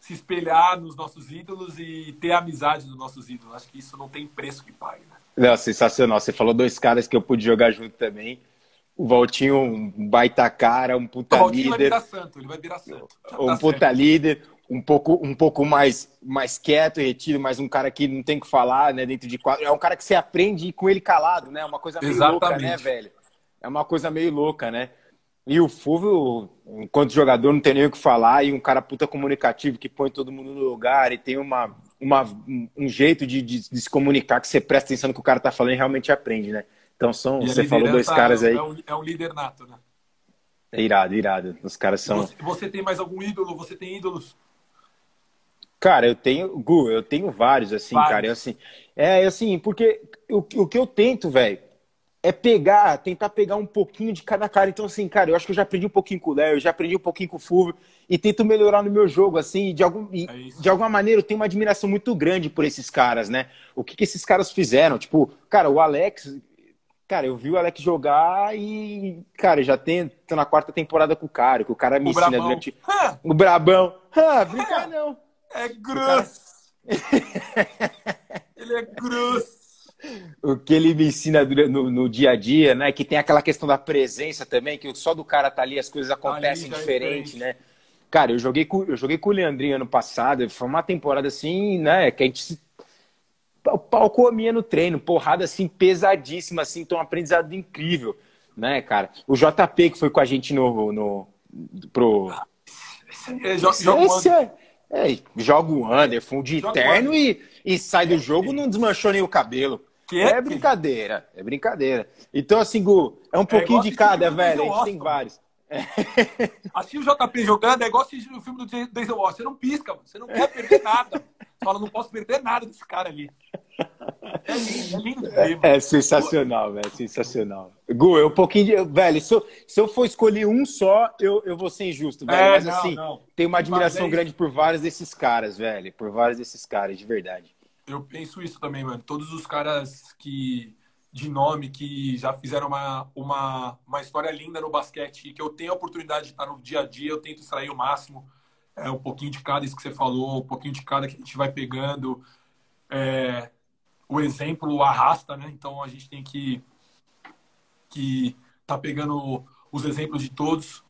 se espelhar nos nossos ídolos e ter a amizade dos nossos ídolos. Acho que isso não tem preço que pague, né? Não, sensacional. Você falou dois caras que eu pude jogar junto também o Valtinho um baita cara, um puta o líder. Vai virar santo, ele vai virar santo. um tá puta certo. líder, um pouco, um pouco mais, mais quieto e retido, mas um cara que não tem que falar, né, dentro de quadro. É um cara que você aprende com ele calado, né? Uma coisa meio Exatamente. louca, né, velho? É uma coisa meio louca, né? E o Fulvio, enquanto jogador, não tem nem o que falar, e um cara puta comunicativo que põe todo mundo no lugar e tem uma, uma, um jeito de, de, de se comunicar que você presta atenção no que o cara tá falando e realmente aprende, né? Então são, e você falou dois caras aí. É um, é um líder nato, né? É irado, irado. Os caras são. Você, você, tem mais algum ídolo? Você tem ídolos? Cara, eu tenho, Gu, eu tenho vários, assim, vários. cara. Eu, assim, é, assim, porque o, o que eu tento, velho, é pegar, tentar pegar um pouquinho de cada cara. Então, assim, cara, eu acho que eu já aprendi um pouquinho com o Léo, eu já aprendi um pouquinho com o Fulvio e tento melhorar no meu jogo, assim, de, algum, é de alguma maneira eu tenho uma admiração muito grande por esses caras, né? O que, que esses caras fizeram? Tipo, cara, o Alex, cara, eu vi o Alex jogar e, cara, já tem, tô na quarta temporada com o cara, que o cara me o ensina Brabão. durante. O Brabão. Ah, brincar não. É grosso. Ele é grosso o que ele me ensina no, no, dia a dia, né? Que tem aquela questão da presença também, que só do cara tá ali as coisas acontecem ali, diferente, né? Cara, eu joguei com, eu joguei com o Leandrinho ano passado, foi uma temporada assim, né? Que a gente se. O pau comia no treino, porrada assim pesadíssima, assim, então um aprendizado incrível, né, cara? O JP que foi com a gente no. no pro... É, joga, esse é, é, joga o Anderson de joga terno e, e sai do jogo, não desmanchou nem o cabelo. Que é, é brincadeira, é brincadeira. Então, assim, Gu, é um é pouquinho de cada, velho. A gente tem vários. É. Assistir o JP jogando é igual assistir o filme do Denzel Washington. Você não pisca, você não quer perder nada. Você fala, não posso perder nada desse cara ali. É lindo, é lindo ver, É sensacional, velho, sensacional. Gu, eu um pouquinho de. Velho, se eu, se eu for escolher um só, eu, eu vou ser injusto, velho. É, Mas não, assim, não. tem uma admiração grande por vários desses caras, velho. Por vários desses caras, de verdade. Eu penso isso também, mano. Todos os caras que de nome que já fizeram uma, uma, uma história linda no basquete e que eu tenho a oportunidade de estar no dia a dia, eu tento extrair o máximo. É, um pouquinho de cada, isso que você falou, um pouquinho de cada que a gente vai pegando. É, o exemplo arrasta, né? Então a gente tem que que tá pegando os exemplos de todos,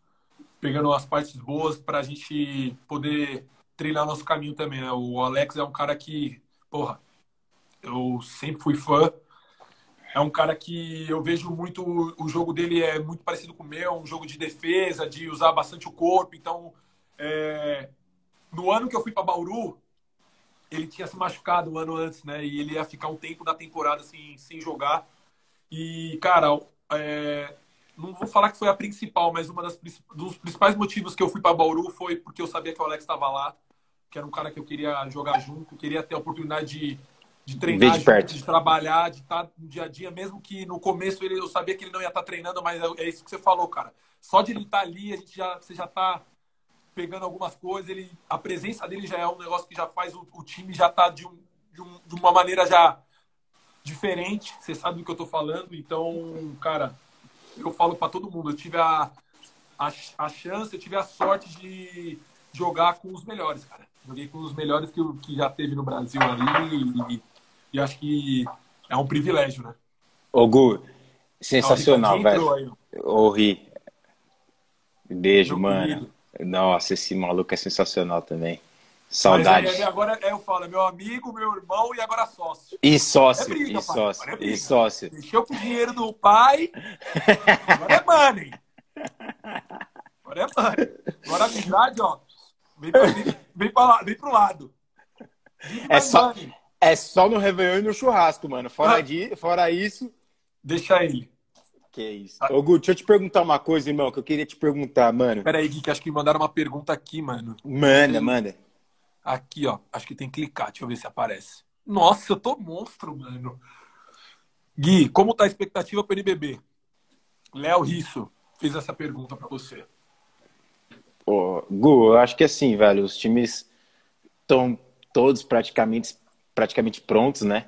pegando as partes boas para a gente poder trilhar nosso caminho também. Né? O Alex é um cara que porra, eu sempre fui fã. É um cara que eu vejo muito. O jogo dele é muito parecido com o meu, um jogo de defesa, de usar bastante o corpo. Então, é, no ano que eu fui para Bauru, ele tinha se machucado um ano antes, né? E ele ia ficar um tempo da temporada assim, sem jogar. E, cara, é, não vou falar que foi a principal, mas uma dos principais motivos que eu fui para Bauru foi porque eu sabia que o Alex estava lá que era um cara que eu queria jogar junto, queria ter a oportunidade de, de treinar, de, junto, de trabalhar, de estar no dia a dia, mesmo que no começo ele, eu sabia que ele não ia estar treinando, mas é, é isso que você falou, cara. Só de ele estar ali, a gente já, você já está pegando algumas coisas, ele, a presença dele já é um negócio que já faz o, o time já tá de, um, de, um, de uma maneira já diferente, você sabe do que eu estou falando, então, cara, eu falo para todo mundo, eu tive a, a, a chance, eu tive a sorte de jogar com os melhores, cara. Joguei com os melhores que, que já teve no Brasil ali e, e acho que é um privilégio, né? Ô, Gu, sensacional, ah, velho. Ô, Ri. Beijo, Meu mano. Querido. Nossa, esse maluco é sensacional também. Saudade. Aí, agora é, eu falo, é meu amigo, meu irmão e agora sócio. E sócio, é briga, e sócio, é e sócio. Deixou com o dinheiro do pai, agora é money. Agora é money. Agora a amizade, ó, Vem, pra, vem, vem, pra lá, vem pro lado. É só, é só no Réveillon e no churrasco, mano. Fora, ah. de, fora isso. Deixa ele. Que isso. Ah. Ô, Gu, deixa eu te perguntar uma coisa, irmão, que eu queria te perguntar, mano. Pera aí, Gui, que acho que mandaram uma pergunta aqui, mano. Manda, manda. Aqui, ó. Acho que tem que clicar. Deixa eu ver se aparece. Nossa, eu tô monstro, mano. Gui, como tá a expectativa pro NBB? Léo Risso fez essa pergunta para você. Gu, eu acho que assim, velho, os times estão todos praticamente, praticamente prontos, né?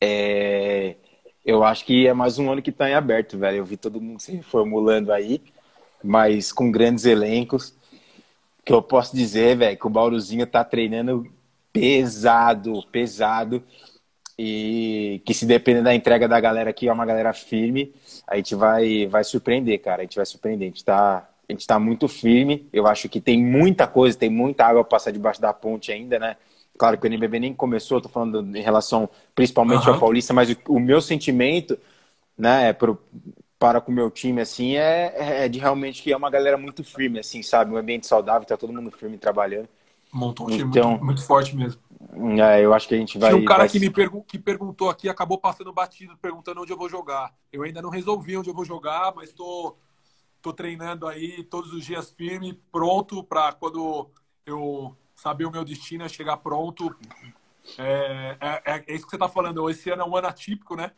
É, eu acho que é mais um ano que está em aberto, velho. Eu vi todo mundo se formulando aí, mas com grandes elencos. Que eu posso dizer, velho, que o Bauruzinho tá treinando pesado, pesado. E que se depender da entrega da galera aqui, é uma galera firme, a gente vai, vai surpreender, cara. A gente vai surpreender. A gente tá, a gente está muito firme. Eu acho que tem muita coisa, tem muita água passar debaixo da ponte ainda, né? Claro que o NBB nem começou, estou falando em relação principalmente uhum. ao Paulista, mas o, o, meu sentimento, né, é pro, para com o meu time, assim, é, é de realmente que é uma galera muito firme, assim, sabe? Um ambiente saudável, tá todo mundo firme trabalhando. Montou um time então, muito, muito, forte mesmo. É, eu acho que a gente vai. Tinha um cara vai... que me pergun que perguntou aqui, acabou passando batido, perguntando onde eu vou jogar. Eu ainda não resolvi onde eu vou jogar, mas tô, tô treinando aí todos os dias firme, pronto para quando eu saber o meu destino, é chegar pronto. É, é, é, isso que você tá falando. Esse ano é um ano atípico, né?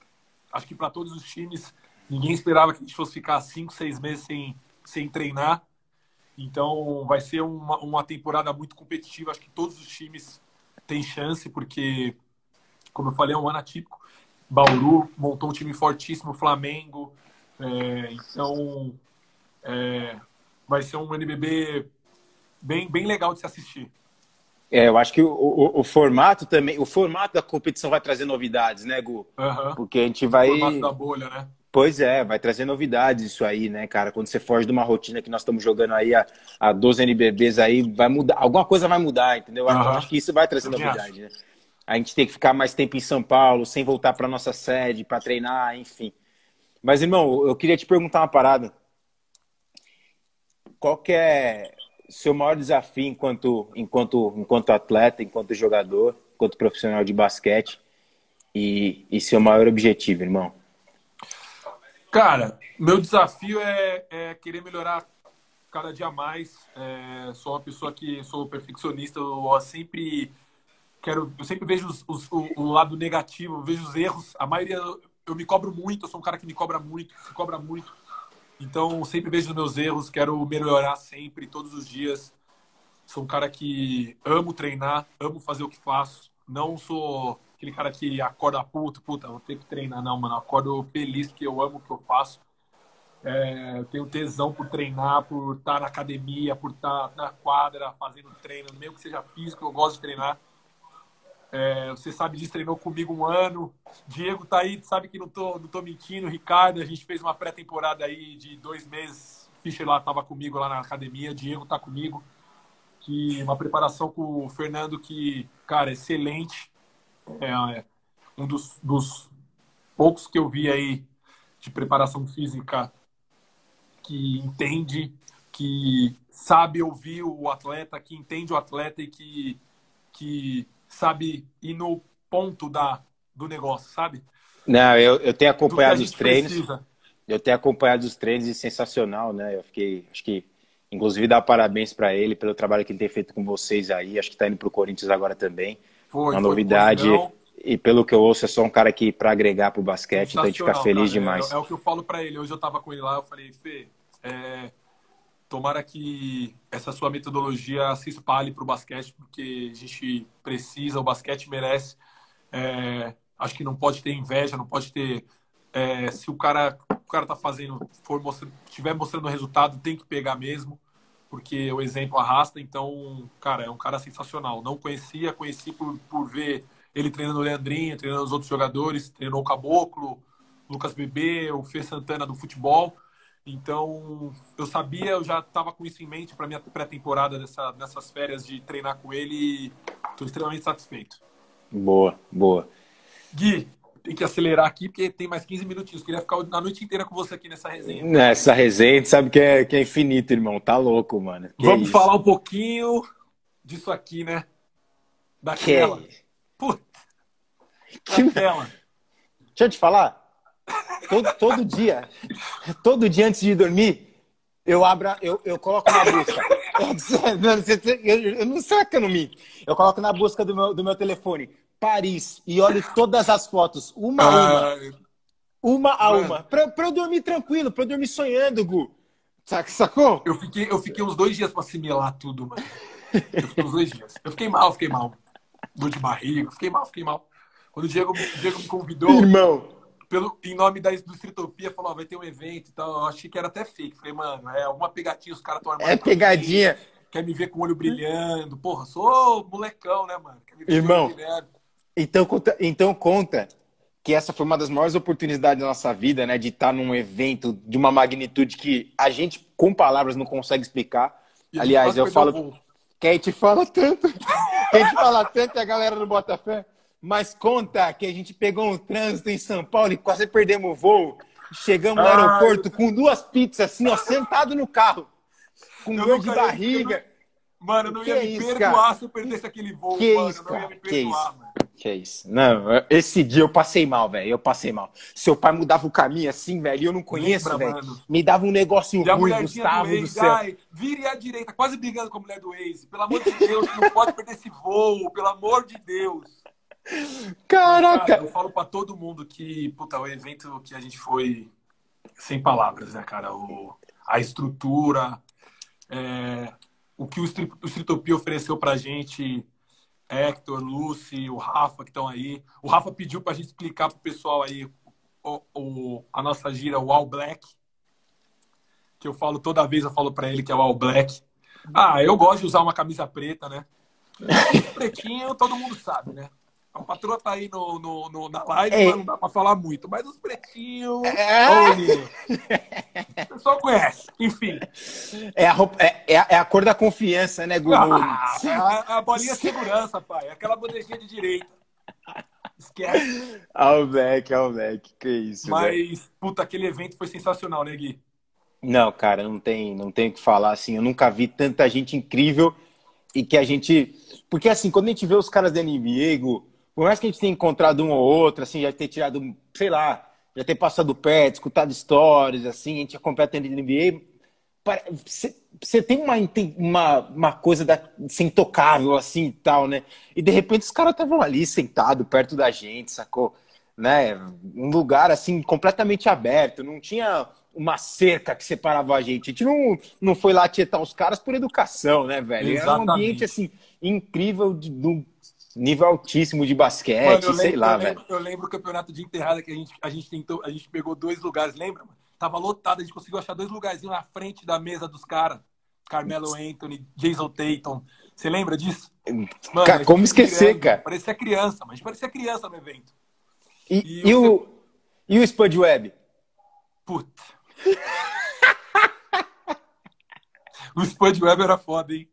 Acho que para todos os times, ninguém esperava que a gente fosse ficar cinco, seis meses sem, sem treinar. Então, vai ser uma, uma temporada muito competitiva. Acho que todos os times têm chance, porque, como eu falei, é um ano atípico. Bauru montou um time fortíssimo, Flamengo. É, então, é, vai ser um NBB bem, bem legal de se assistir. É, eu acho que o, o, o, formato também, o formato da competição vai trazer novidades, né, Gu? Uhum. Porque a gente vai. O formato da bolha, né? Pois é, vai trazer novidades isso aí, né, cara? Quando você foge de uma rotina que nós estamos jogando aí a, a 12 NBBs aí, vai mudar, alguma coisa vai mudar, entendeu? Uhum. Acho que isso vai trazer novidade, né? A gente tem que ficar mais tempo em São Paulo, sem voltar para nossa sede, para treinar, enfim. Mas, irmão, eu queria te perguntar uma parada. Qual que é seu maior desafio enquanto, enquanto, enquanto atleta, enquanto jogador, enquanto profissional de basquete e, e seu maior objetivo, irmão? Cara, meu desafio é, é querer melhorar cada dia mais. É, sou uma pessoa que sou perfeccionista, eu sempre quero, eu sempre vejo os, os, o, o, lado negativo, vejo os erros. A maioria eu me cobro muito, eu sou um cara que me cobra muito, se cobra muito. Então sempre vejo os meus erros, quero melhorar sempre, todos os dias. Sou um cara que amo treinar, amo fazer o que faço. Não sou aquele cara que acorda puto, puta, vou ter que treinar. Não, mano, acordo feliz porque eu amo o que eu faço. É, eu tenho tesão por treinar, por estar na academia, por estar na quadra fazendo treino, mesmo que seja físico, eu gosto de treinar. É, você sabe disso, treinou comigo um ano. Diego tá aí, sabe que não tô, não tô mentindo. Ricardo, a gente fez uma pré-temporada aí de dois meses. Fischer lá tava comigo lá na academia, Diego tá comigo. Que uma preparação com o Fernando que, cara, excelente. É, é um dos, dos poucos que eu vi aí de preparação física que entende, que sabe ouvir o atleta, que entende o atleta e que, que sabe ir no ponto da, do negócio, sabe? Não, eu, eu tenho acompanhado os treinos. Precisa. Eu tenho acompanhado os treinos e sensacional, né? Eu fiquei, acho que, inclusive, dar parabéns para ele pelo trabalho que ele tem feito com vocês aí. Acho que está indo para o Corinthians agora também. Foi, uma novidade. Foi, e pelo que eu ouço, é só um cara que para agregar para o basquete, então a gente fica feliz cara, demais. É, é, o que eu falo para ele. Hoje eu estava com ele lá, eu falei, Fê, é, tomara que essa sua metodologia se espalhe para o basquete, porque a gente precisa, o basquete merece. É, acho que não pode ter inveja, não pode ter. É, se o cara o cara tá fazendo, for mostrando, estiver mostrando resultado, tem que pegar mesmo, porque o exemplo arrasta. Então, cara, é um cara sensacional. Não conhecia, conheci por, por ver ele treinando o Leandrinho, treinando os outros jogadores, treinou o Caboclo, Lucas Bebê, o Fê Santana do futebol. Então, eu sabia, eu já estava com isso em mente para minha pré-temporada dessa, dessas férias de treinar com ele e estou extremamente satisfeito. Boa, boa. Gui, tem que acelerar aqui porque tem mais 15 minutinhos. Queria ficar a noite inteira com você aqui nessa resenha. Nessa resenha, a gente sabe que é, que é infinito, irmão. Tá louco, mano. Que Vamos é falar um pouquinho disso aqui, né? Daquela. Que... Puta. Daquela. Deixa eu te falar. Todo, todo dia, todo dia antes de dormir, eu abro, eu, eu coloco na busca. Eu, não sei que eu não. Eu coloco na busca do meu, do meu telefone Paris e olho todas as fotos, uma a uma. Ah, uma a mano. uma. Pra, pra eu dormir tranquilo, pra eu dormir sonhando, Gu. Sacou? Eu fiquei, eu fiquei uns dois dias pra assimilar tudo, mano. Eu fiquei uns dois dias. Eu fiquei mal, fiquei mal. Dor de barriga, fiquei mal, fiquei mal. Quando o Diego, o Diego me convidou. Irmão pelo, em nome da Industritopia, falou, vai ter um evento e tal. Eu achei que era até fake. Falei, mano, é alguma pegadinha, os caras estão armando. É pegadinha. quer me ver com o olho brilhando. Porra, sou molecão, né, mano? Irmão, então conta, então conta que essa foi uma das maiores oportunidades da nossa vida, né? De estar num evento de uma magnitude que a gente, com palavras, não consegue explicar. E Aliás, eu falo. Quem te fala tanto, quem te fala tanto é a galera do Botafé. Mas conta que a gente pegou um trânsito em São Paulo e quase perdemos o voo. Chegamos no aeroporto com duas pizzas, assim, ó, sentado no carro. Com dor de barriga. Mano, eu não ia me isso, perdoar cara? se eu perdesse aquele voo, que mano. Isso, eu não ia me perdoar, que isso? mano. Que isso. Não, esse dia eu passei mal, velho. Eu passei mal. Seu pai mudava o caminho assim, velho, e eu não conheço, velho. Me dava um negocinho ruim, Gustavo do, do céu. Ai, vire à direita, quase brigando com a mulher do Waze. Pelo amor de Deus, não pode perder esse voo, pelo amor de Deus. Caraca! Cara, eu falo para todo mundo que, puta, o evento que a gente foi sem palavras, né, cara? O, a estrutura, é, o que o, Streetopia ofereceu pra gente, Hector, Lucy, o Rafa que estão aí. O Rafa pediu pra gente explicar pro pessoal aí o, o, a nossa gira, o All Black. Que eu falo toda vez, eu falo para ele que é o All Black. Ah, eu gosto de usar uma camisa preta, né? Pretinho, todo mundo sabe, né? A patroa tá aí no, no, no na live, é. mas não dá pra falar muito. Mas os pretinhos. É. o pessoal conhece, enfim. É a, roupa, é, é, a, é cor da confiança, né, Guru? Ah, a, a bolinha segurança, pai. Aquela bandejinha de direita. Esquece. Ao Beck, ao Beck, que isso. Mas, puta, aquele evento foi sensacional, né, Gui? Não, cara, não tem, não tem o que falar. Assim, eu nunca vi tanta gente incrível e que a gente. Porque, assim, quando a gente vê os caras da NBA, Gu, por mais que a gente tenha encontrado um ou outro, assim, já ter tirado, sei lá, já ter passado perto, escutado histórias, assim, a gente acompanha a NBA, você tem uma, uma, uma coisa da, assim, intocável, assim, e tal, né? E de repente os caras estavam ali, sentados, perto da gente, sacou? Né? Um lugar, assim, completamente aberto, não tinha uma cerca que separava a gente. A gente não, não foi lá tietar os caras por educação, né, velho? Exatamente. Era um ambiente, assim, incrível, de, de nível altíssimo de basquete, mano, sei lembro, lá, eu velho. eu lembro o campeonato de enterrada que a gente, a gente tentou, a gente pegou dois lugares, lembra, mano? Tava lotado, a gente conseguiu achar dois lugarzinhos na frente da mesa dos caras. Carmelo Anthony, Jason Tatum. Você lembra disso? Mano, cara, como esquecer, criança, cara? Parecia criança, mas a gente parecia criança no evento. E, e, e o, e o Spud Web? Puta. o Spud Web era foda, hein?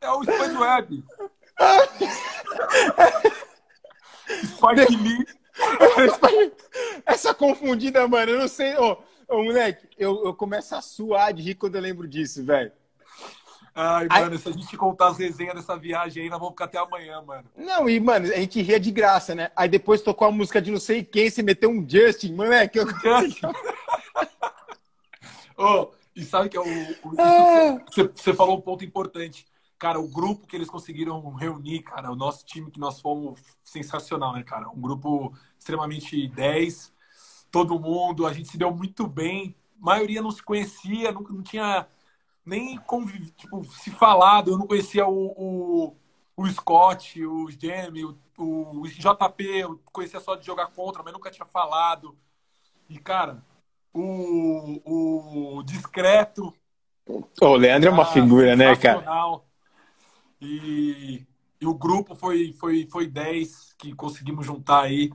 É o Spud Web. Spike Lee. Essa confundida, mano, eu não sei. Ô, ô moleque, eu, eu começo a suar de rir quando eu lembro disso, velho. Ai, mano, aí... se a gente contar as resenhas dessa viagem aí, nós vamos ficar até amanhã, mano. Não, e, mano, a gente ria de graça, né? Aí depois tocou a música de não sei quem, se meteu um Justin, moleque. Eu... Justin. oh, e sabe que é o. ah. você falou um ponto importante. Cara, o grupo que eles conseguiram reunir, cara, o nosso time que nós fomos sensacional, né, cara? Um grupo extremamente 10, todo mundo, a gente se deu muito bem. A maioria não se conhecia, não, não tinha nem conviv... tipo, se falado. Eu não conhecia o, o, o Scott, o Jamie, o, o JP, eu conhecia só de jogar contra, mas nunca tinha falado. E, cara, o, o Discreto. O Leandro é uma figura, né, cara? E, e o grupo foi, foi, foi 10 que conseguimos juntar aí.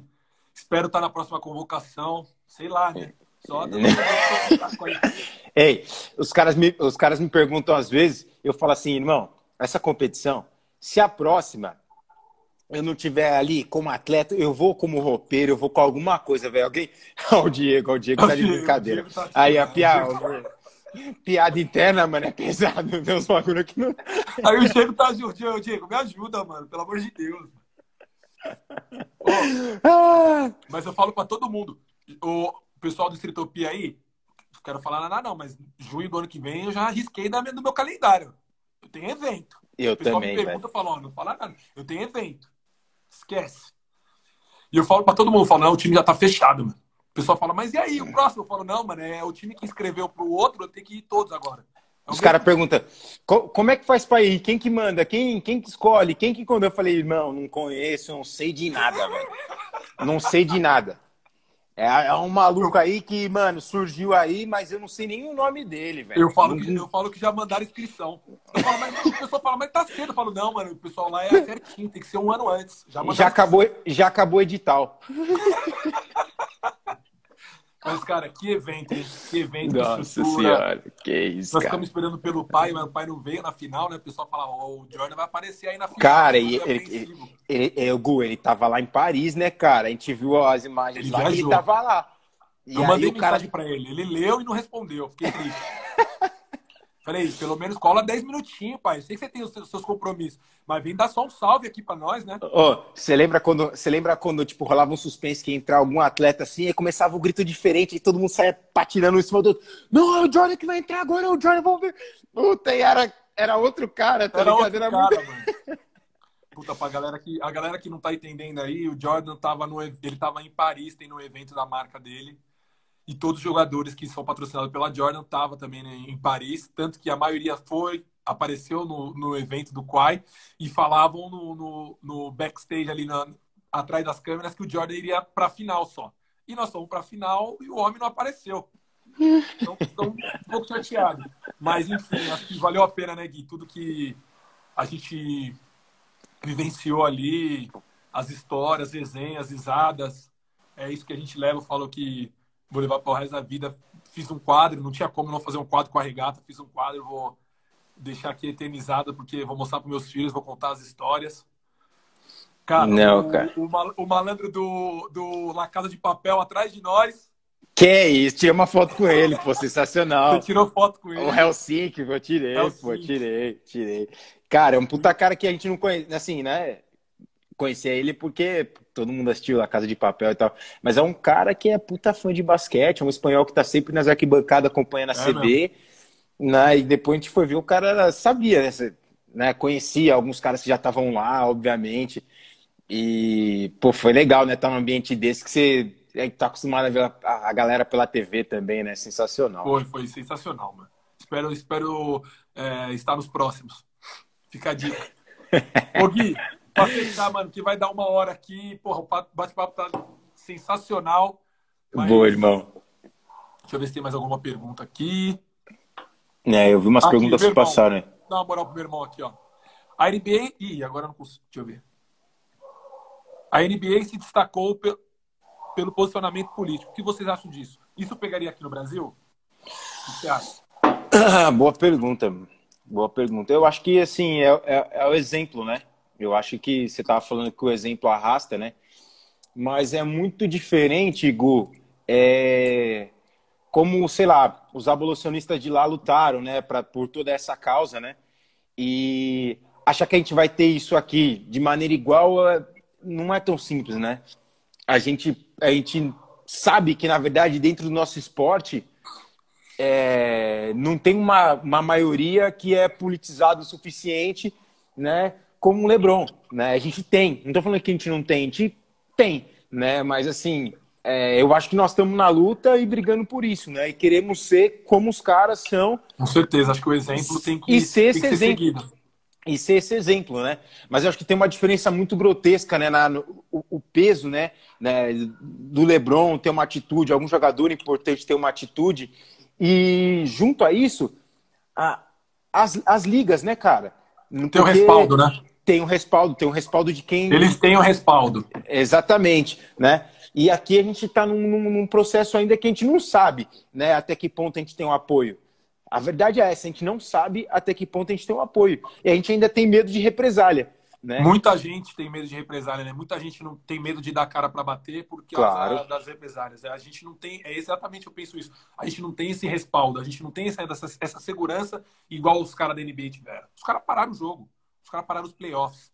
Espero estar na próxima convocação. Sei lá, né? Só Ei, os caras, me, os caras me perguntam às vezes, eu falo assim, irmão, essa competição, se a próxima eu não tiver ali como atleta, eu vou como roupeiro, eu vou com alguma coisa, velho. Alguém. Olha o Diego, o Diego tá de brincadeira. Tá aí a piada. Piada interna, mano, é pesado. Tem uns bagulho que não. Aí o Diego tá Diego, Diego, me ajuda, mano, pelo amor de Deus. Oh, mas eu falo pra todo mundo. O pessoal do Estritopia aí, não quero falar nada, não, mas junho do ano que vem eu já arrisquei do meu calendário. Eu tenho evento. Eu o pessoal também. me pergunta, fala, não fala nada. Eu tenho evento. Esquece. E eu falo pra todo mundo, falo, não, o time já tá fechado, mano. O pessoal fala, mas e aí, o próximo? Eu falo, não, mano, é o time que escreveu pro outro, eu tenho que ir todos agora. É Os caras perguntam, como é que faz pra ir? Quem que manda? Quem, quem que escolhe? Quem que quando eu falei, irmão, não conheço, não sei de nada, velho. Não sei de nada. É, é, um maluco aí que, mano, surgiu aí, mas eu não sei nem o nome dele, velho. Eu falo, que, eu falo que já mandaram inscrição. Falo, mas, o pessoal fala, mas tá cedo. Eu falo, não, mano, o pessoal lá é certinho, tem que ser um ano antes. Já, já acabou, já acabou o edital. Mas, cara, que evento, hein? Que evento. Nossa senhora, que isso, Nós cara. estamos esperando pelo pai, mas o pai não veio na final, né? O pessoal fala, oh, o Jordan vai aparecer aí na final. Cara, e ele, ele, ele, ele, o Gu, ele tava lá em Paris, né, cara? A gente viu as imagens ele lá viajou. ele tava lá. E eu mandei mensagem cara... para ele. Ele leu e não respondeu. Fiquei triste. Falei, pelo menos cola 10 minutinhos, pai. Eu sei que você tem os seus compromissos, mas vem dar só um salve aqui para nós, né? Oh, você lembra quando, você lembra quando tipo rolava um suspense que ia entrar algum atleta assim e começava um grito diferente e todo mundo saia patinando em cima do outro. Não, é o Jordan que vai entrar agora, é o Jordan, vamos ver. Puta, e era, era outro cara, tá era ligado? Outro era cara, muito... mano. Puta, pra galera que, a galera que não tá entendendo aí, o Jordan tava no, ele tava em Paris, tem no evento da marca dele e todos os jogadores que são patrocinados pela Jordan estavam também né, em Paris, tanto que a maioria foi, apareceu no, no evento do Quai e falavam no, no, no backstage ali na, atrás das câmeras que o Jordan iria para a final só. E nós fomos para a final e o homem não apareceu. Então, estou um pouco chateado. Mas, enfim, acho que valeu a pena, né, Gui? Tudo que a gente vivenciou ali, as histórias, resenhas, risadas, é isso que a gente leva. Falou que vou levar para o resto da vida. Fiz um quadro, não tinha como não fazer um quadro com a regata, fiz um quadro, vou deixar aqui eternizado, porque vou mostrar para meus filhos, vou contar as histórias. Cara, não, o, cara. O, o, malandro do, do La Casa de Papel atrás de nós. Que é isso, tirei uma foto com ele, pô, sensacional. Você tirou foto com ele? O Helsinki, eu tirei, Helsinki. pô, tirei, tirei. Cara, é um puta cara que a gente não conhece, assim, né? Conhecia ele porque todo mundo assistiu A Casa de Papel e tal. Mas é um cara que é puta fã de basquete, é um espanhol que tá sempre nas arquibancadas acompanhando a é CB. Né? E depois a gente foi ver, o cara sabia, né? né? Conhecia alguns caras que já estavam lá, obviamente. E, pô, foi legal, né? Estar tá num ambiente desse que você é, tá acostumado a ver a, a galera pela TV também, né? Sensacional. Foi, foi sensacional, mano. Espero, espero é, estar nos próximos. Fica a dica. Ô, Gui, Pra fechar, mano, que vai dar uma hora aqui. Porra, o bate-papo tá sensacional. Mas... Boa, irmão. Deixa eu ver se tem mais alguma pergunta aqui. É, eu vi umas aqui, perguntas que passaram. Né? Dá uma moral pro meu irmão aqui, ó. A NBA. Ih, agora não consigo. Deixa eu ver. A NBA se destacou pelo, pelo posicionamento político. O que vocês acham disso? Isso pegaria aqui no Brasil? O que você acha? Ah, boa pergunta. Boa pergunta. Eu acho que, assim, é, é, é o exemplo, né? Eu acho que você estava falando que o exemplo arrasta, né? Mas é muito diferente, Gu, é... como, sei lá, os abolicionistas de lá lutaram, né, pra, por toda essa causa, né? E achar que a gente vai ter isso aqui de maneira igual não é tão simples, né? A gente, a gente sabe que, na verdade, dentro do nosso esporte, é, não tem uma, uma maioria que é politizada o suficiente, né? Como o LeBron, né? A gente tem, não estou falando que a gente não tem, a gente tem, né? Mas assim, é, eu acho que nós estamos na luta e brigando por isso, né? E queremos ser como os caras são. Com certeza, acho que o exemplo tem que, e ser, esse ser exemplo. seguido. E ser esse exemplo, né? Mas eu acho que tem uma diferença muito grotesca, né? Na, no, o, o, peso, né? né? Do LeBron ter uma atitude, algum jogador importante ter uma atitude. E junto a isso, a, as, as ligas, né, cara? Tem o respaldo, né? Tem um respaldo, tem um respaldo de quem. Eles têm um respaldo. Exatamente, né? E aqui a gente está num, num, processo ainda que a gente não sabe, né? Até que ponto a gente tem um apoio. A verdade é essa, a gente não sabe até que ponto a gente tem um apoio. E a gente ainda tem medo de represália. Né? Muita gente tem medo de represália, né? Muita gente não tem medo de dar cara para bater porque claro. das represálias. A gente não tem, é exatamente eu penso isso. A gente não tem esse respaldo, a gente não tem essa, essa, essa segurança igual os caras da NBA tiveram. Os caras pararam o jogo. Os caras pararam os playoffs.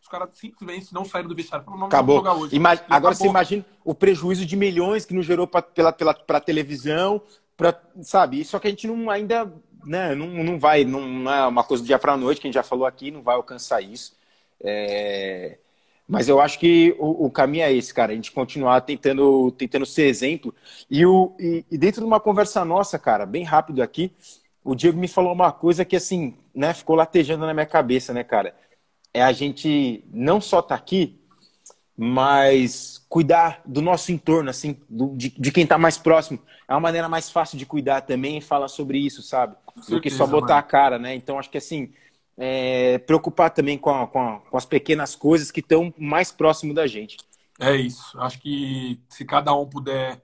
Os caras simplesmente não saíram do vestiário. Falaram, acabou. Ima Agora acabou. você imagina o prejuízo de milhões que não gerou pra, pela, pela pra televisão, pra, sabe? Só que a gente não ainda né, não, não vai, não, não é uma coisa do dia para a noite, que a gente já falou aqui, não vai alcançar isso. É... Mas eu acho que o, o, caminho é esse, cara. A gente continuar tentando, tentando ser exemplo. E, o, e, e dentro de uma conversa nossa, cara, bem rápido aqui, o Diego me falou uma coisa que, assim, né, ficou latejando na minha cabeça, né, cara? É a gente não só tá aqui, mas cuidar do nosso entorno, assim, do, de, de, quem tá mais próximo. É uma maneira mais fácil de cuidar também e falar sobre isso, sabe? Certeza, do que só botar mano. a cara, né? Então, acho que, assim, é, preocupar também com, a, com, a, com as pequenas coisas que estão mais próximo da gente. É isso. Acho que se cada um puder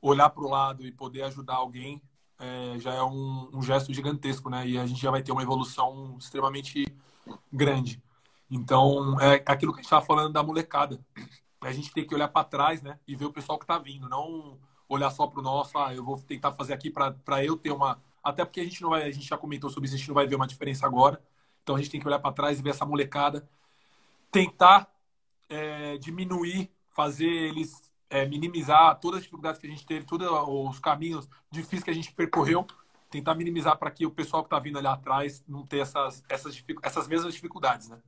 olhar para o lado e poder ajudar alguém, é, já é um, um, gesto gigantesco, né? E a gente já vai ter uma evolução extremamente grande. Então, é aquilo que a gente estava falando da molecada. A gente tem que olhar para trás, né? E ver o pessoal que está vindo, não olhar só para o nosso, ah, eu vou tentar fazer aqui para eu ter uma. Até porque a gente não vai, a gente já comentou sobre isso, a gente não vai ver uma diferença agora. Então a gente tem que olhar para trás e ver essa molecada, tentar é, diminuir, fazer eles é, minimizar todas as dificuldades que a gente teve, todos os caminhos difíceis que a gente percorreu, tentar minimizar para que o pessoal que está vindo ali atrás não tenha essas, essas, essas mesmas dificuldades, né?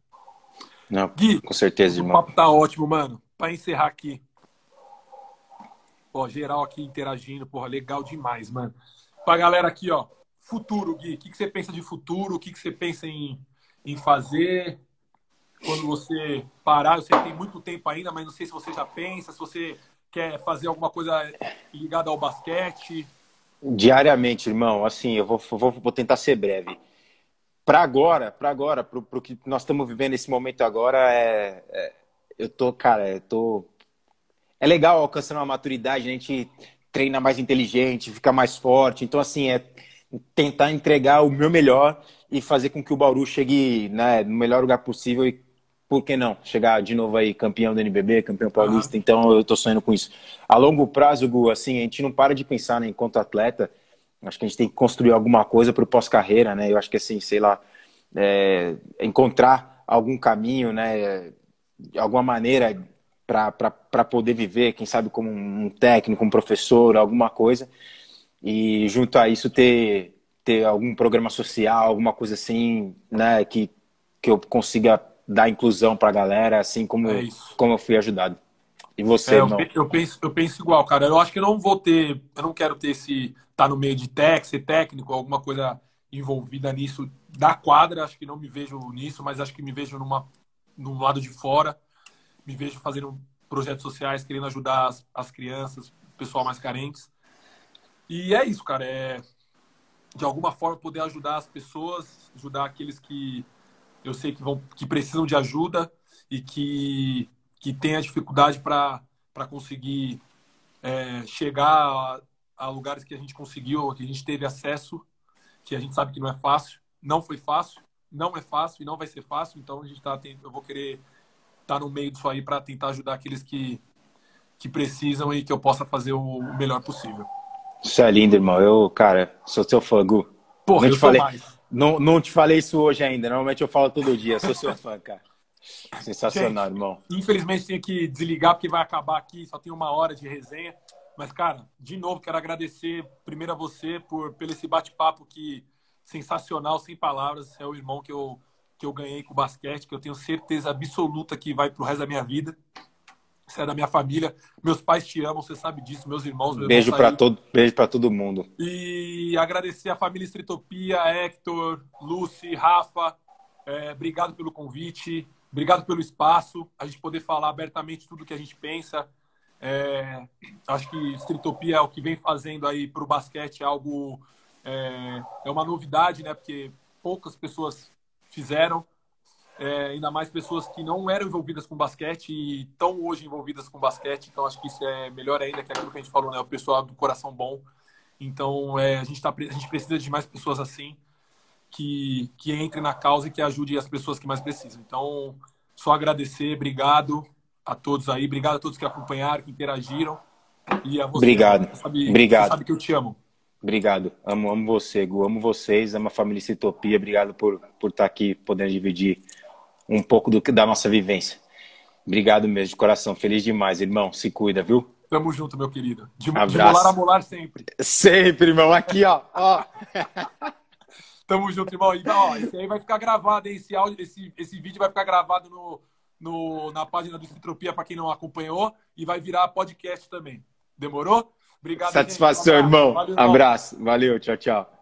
Não, Gui, com certeza, irmão. O papo tá ótimo, mano. Para encerrar aqui. Ó, geral aqui interagindo, porra, legal demais, mano. Pra galera aqui, ó, futuro, Gui, o que, que você pensa de futuro? O que, que você pensa em, em fazer? Quando você parar, eu sei que tem muito tempo ainda, mas não sei se você já pensa, se você quer fazer alguma coisa ligada ao basquete. Diariamente, irmão. Assim, eu vou, vou, vou tentar ser breve. Para agora, para agora, pro, pro que nós estamos vivendo nesse momento agora, é, é, eu tô, cara, eu tô. É legal alcançando uma maturidade, a gente treina mais inteligente, fica mais forte. Então, assim, é tentar entregar o meu melhor e fazer com que o Bauru chegue né, no melhor lugar possível e por que não? Chegar de novo aí campeão do NBB, campeão paulista. Uhum. Então eu tô sonhando com isso. A longo prazo, Gu, assim, a gente não para de pensar né, enquanto atleta. Acho que a gente tem que construir alguma coisa para o pós-carreira, né? Eu acho que assim, sei lá, é, encontrar algum caminho, né? Alguma maneira para poder viver, quem sabe como um técnico, um professor, alguma coisa. E junto a isso ter, ter algum programa social, alguma coisa assim, né? Que, que eu consiga dar inclusão para a galera, assim como, é como eu fui ajudado. E você, é, eu, eu, penso, eu penso igual, cara. Eu acho que eu não vou ter, eu não quero ter esse tá no meio de tech, ser técnico, alguma coisa envolvida nisso da quadra. Acho que não me vejo nisso, mas acho que me vejo numa no lado de fora. Me vejo fazendo projetos sociais, querendo ajudar as, as crianças, o pessoal mais carentes. E é isso, cara. É de alguma forma poder ajudar as pessoas, ajudar aqueles que eu sei que vão que precisam de ajuda e que que têm a dificuldade para conseguir é, chegar a, a, lugares que a gente conseguiu, que a gente teve acesso, que a gente sabe que não é fácil, não foi fácil, não é fácil e não vai ser fácil. Então a gente tá eu vou querer estar tá no meio disso aí para tentar ajudar aqueles que que precisam e que eu possa fazer o melhor possível. Isso é lindo, irmão. Eu, cara, sou seu fã, Gu. Porra, eu te falei. Mais. Não, não te falei isso hoje ainda. Normalmente eu falo todo dia. Sou seu fã, cara. Sensacional, Gente, irmão. Infelizmente tenho que desligar porque vai acabar aqui. Só tem uma hora de resenha. Mas, cara, de novo, quero agradecer primeiro a você por pelo esse bate-papo que sensacional, sem palavras. É o irmão que eu, que eu ganhei com o basquete, que eu tenho certeza absoluta que vai pro resto da minha vida. Você é da minha família. Meus pais te amam, você sabe disso. Meus irmãos. Meu beijo para todo, beijo para todo mundo. E agradecer a família Estritopia, Hector, Lucy, Rafa. É, obrigado pelo convite. Obrigado pelo espaço. A gente poder falar abertamente tudo que a gente pensa. É, acho que Estritopia é o que vem fazendo aí para o basquete algo é, é uma novidade, né? Porque poucas pessoas fizeram é, ainda mais pessoas que não eram envolvidas com basquete e estão hoje envolvidas com basquete. Então, acho que isso é melhor ainda que aquilo que a gente falou, né? O pessoal do coração bom. Então, é, a, gente tá, a gente precisa de mais pessoas assim que, que entrem na causa e que ajudem as pessoas que mais precisam. Então, só agradecer, obrigado a todos aí, obrigado a todos que acompanharam, que interagiram. E a você, obrigado. Você sabe, obrigado. Você sabe que eu te amo. Obrigado. Amo, amo você, Gu. Amo vocês, amo a família Citopia. Obrigado por, por estar aqui, podendo dividir um pouco do, da nossa vivência. Obrigado mesmo, de coração. Feliz demais, irmão. Se cuida, viu? Tamo junto, meu querido. De, Abraço. de molar a molar sempre. Sempre, irmão. Aqui, ó. ó. Tamo junto, irmão. Então, ó, esse aí vai ficar gravado, esse, áudio, esse, esse vídeo vai ficar gravado no, no, na página do Citropia para quem não acompanhou e vai virar podcast também. Demorou? Obrigado. Satisfação, irmão. Valeu, Abraço. Valeu. Tchau, tchau.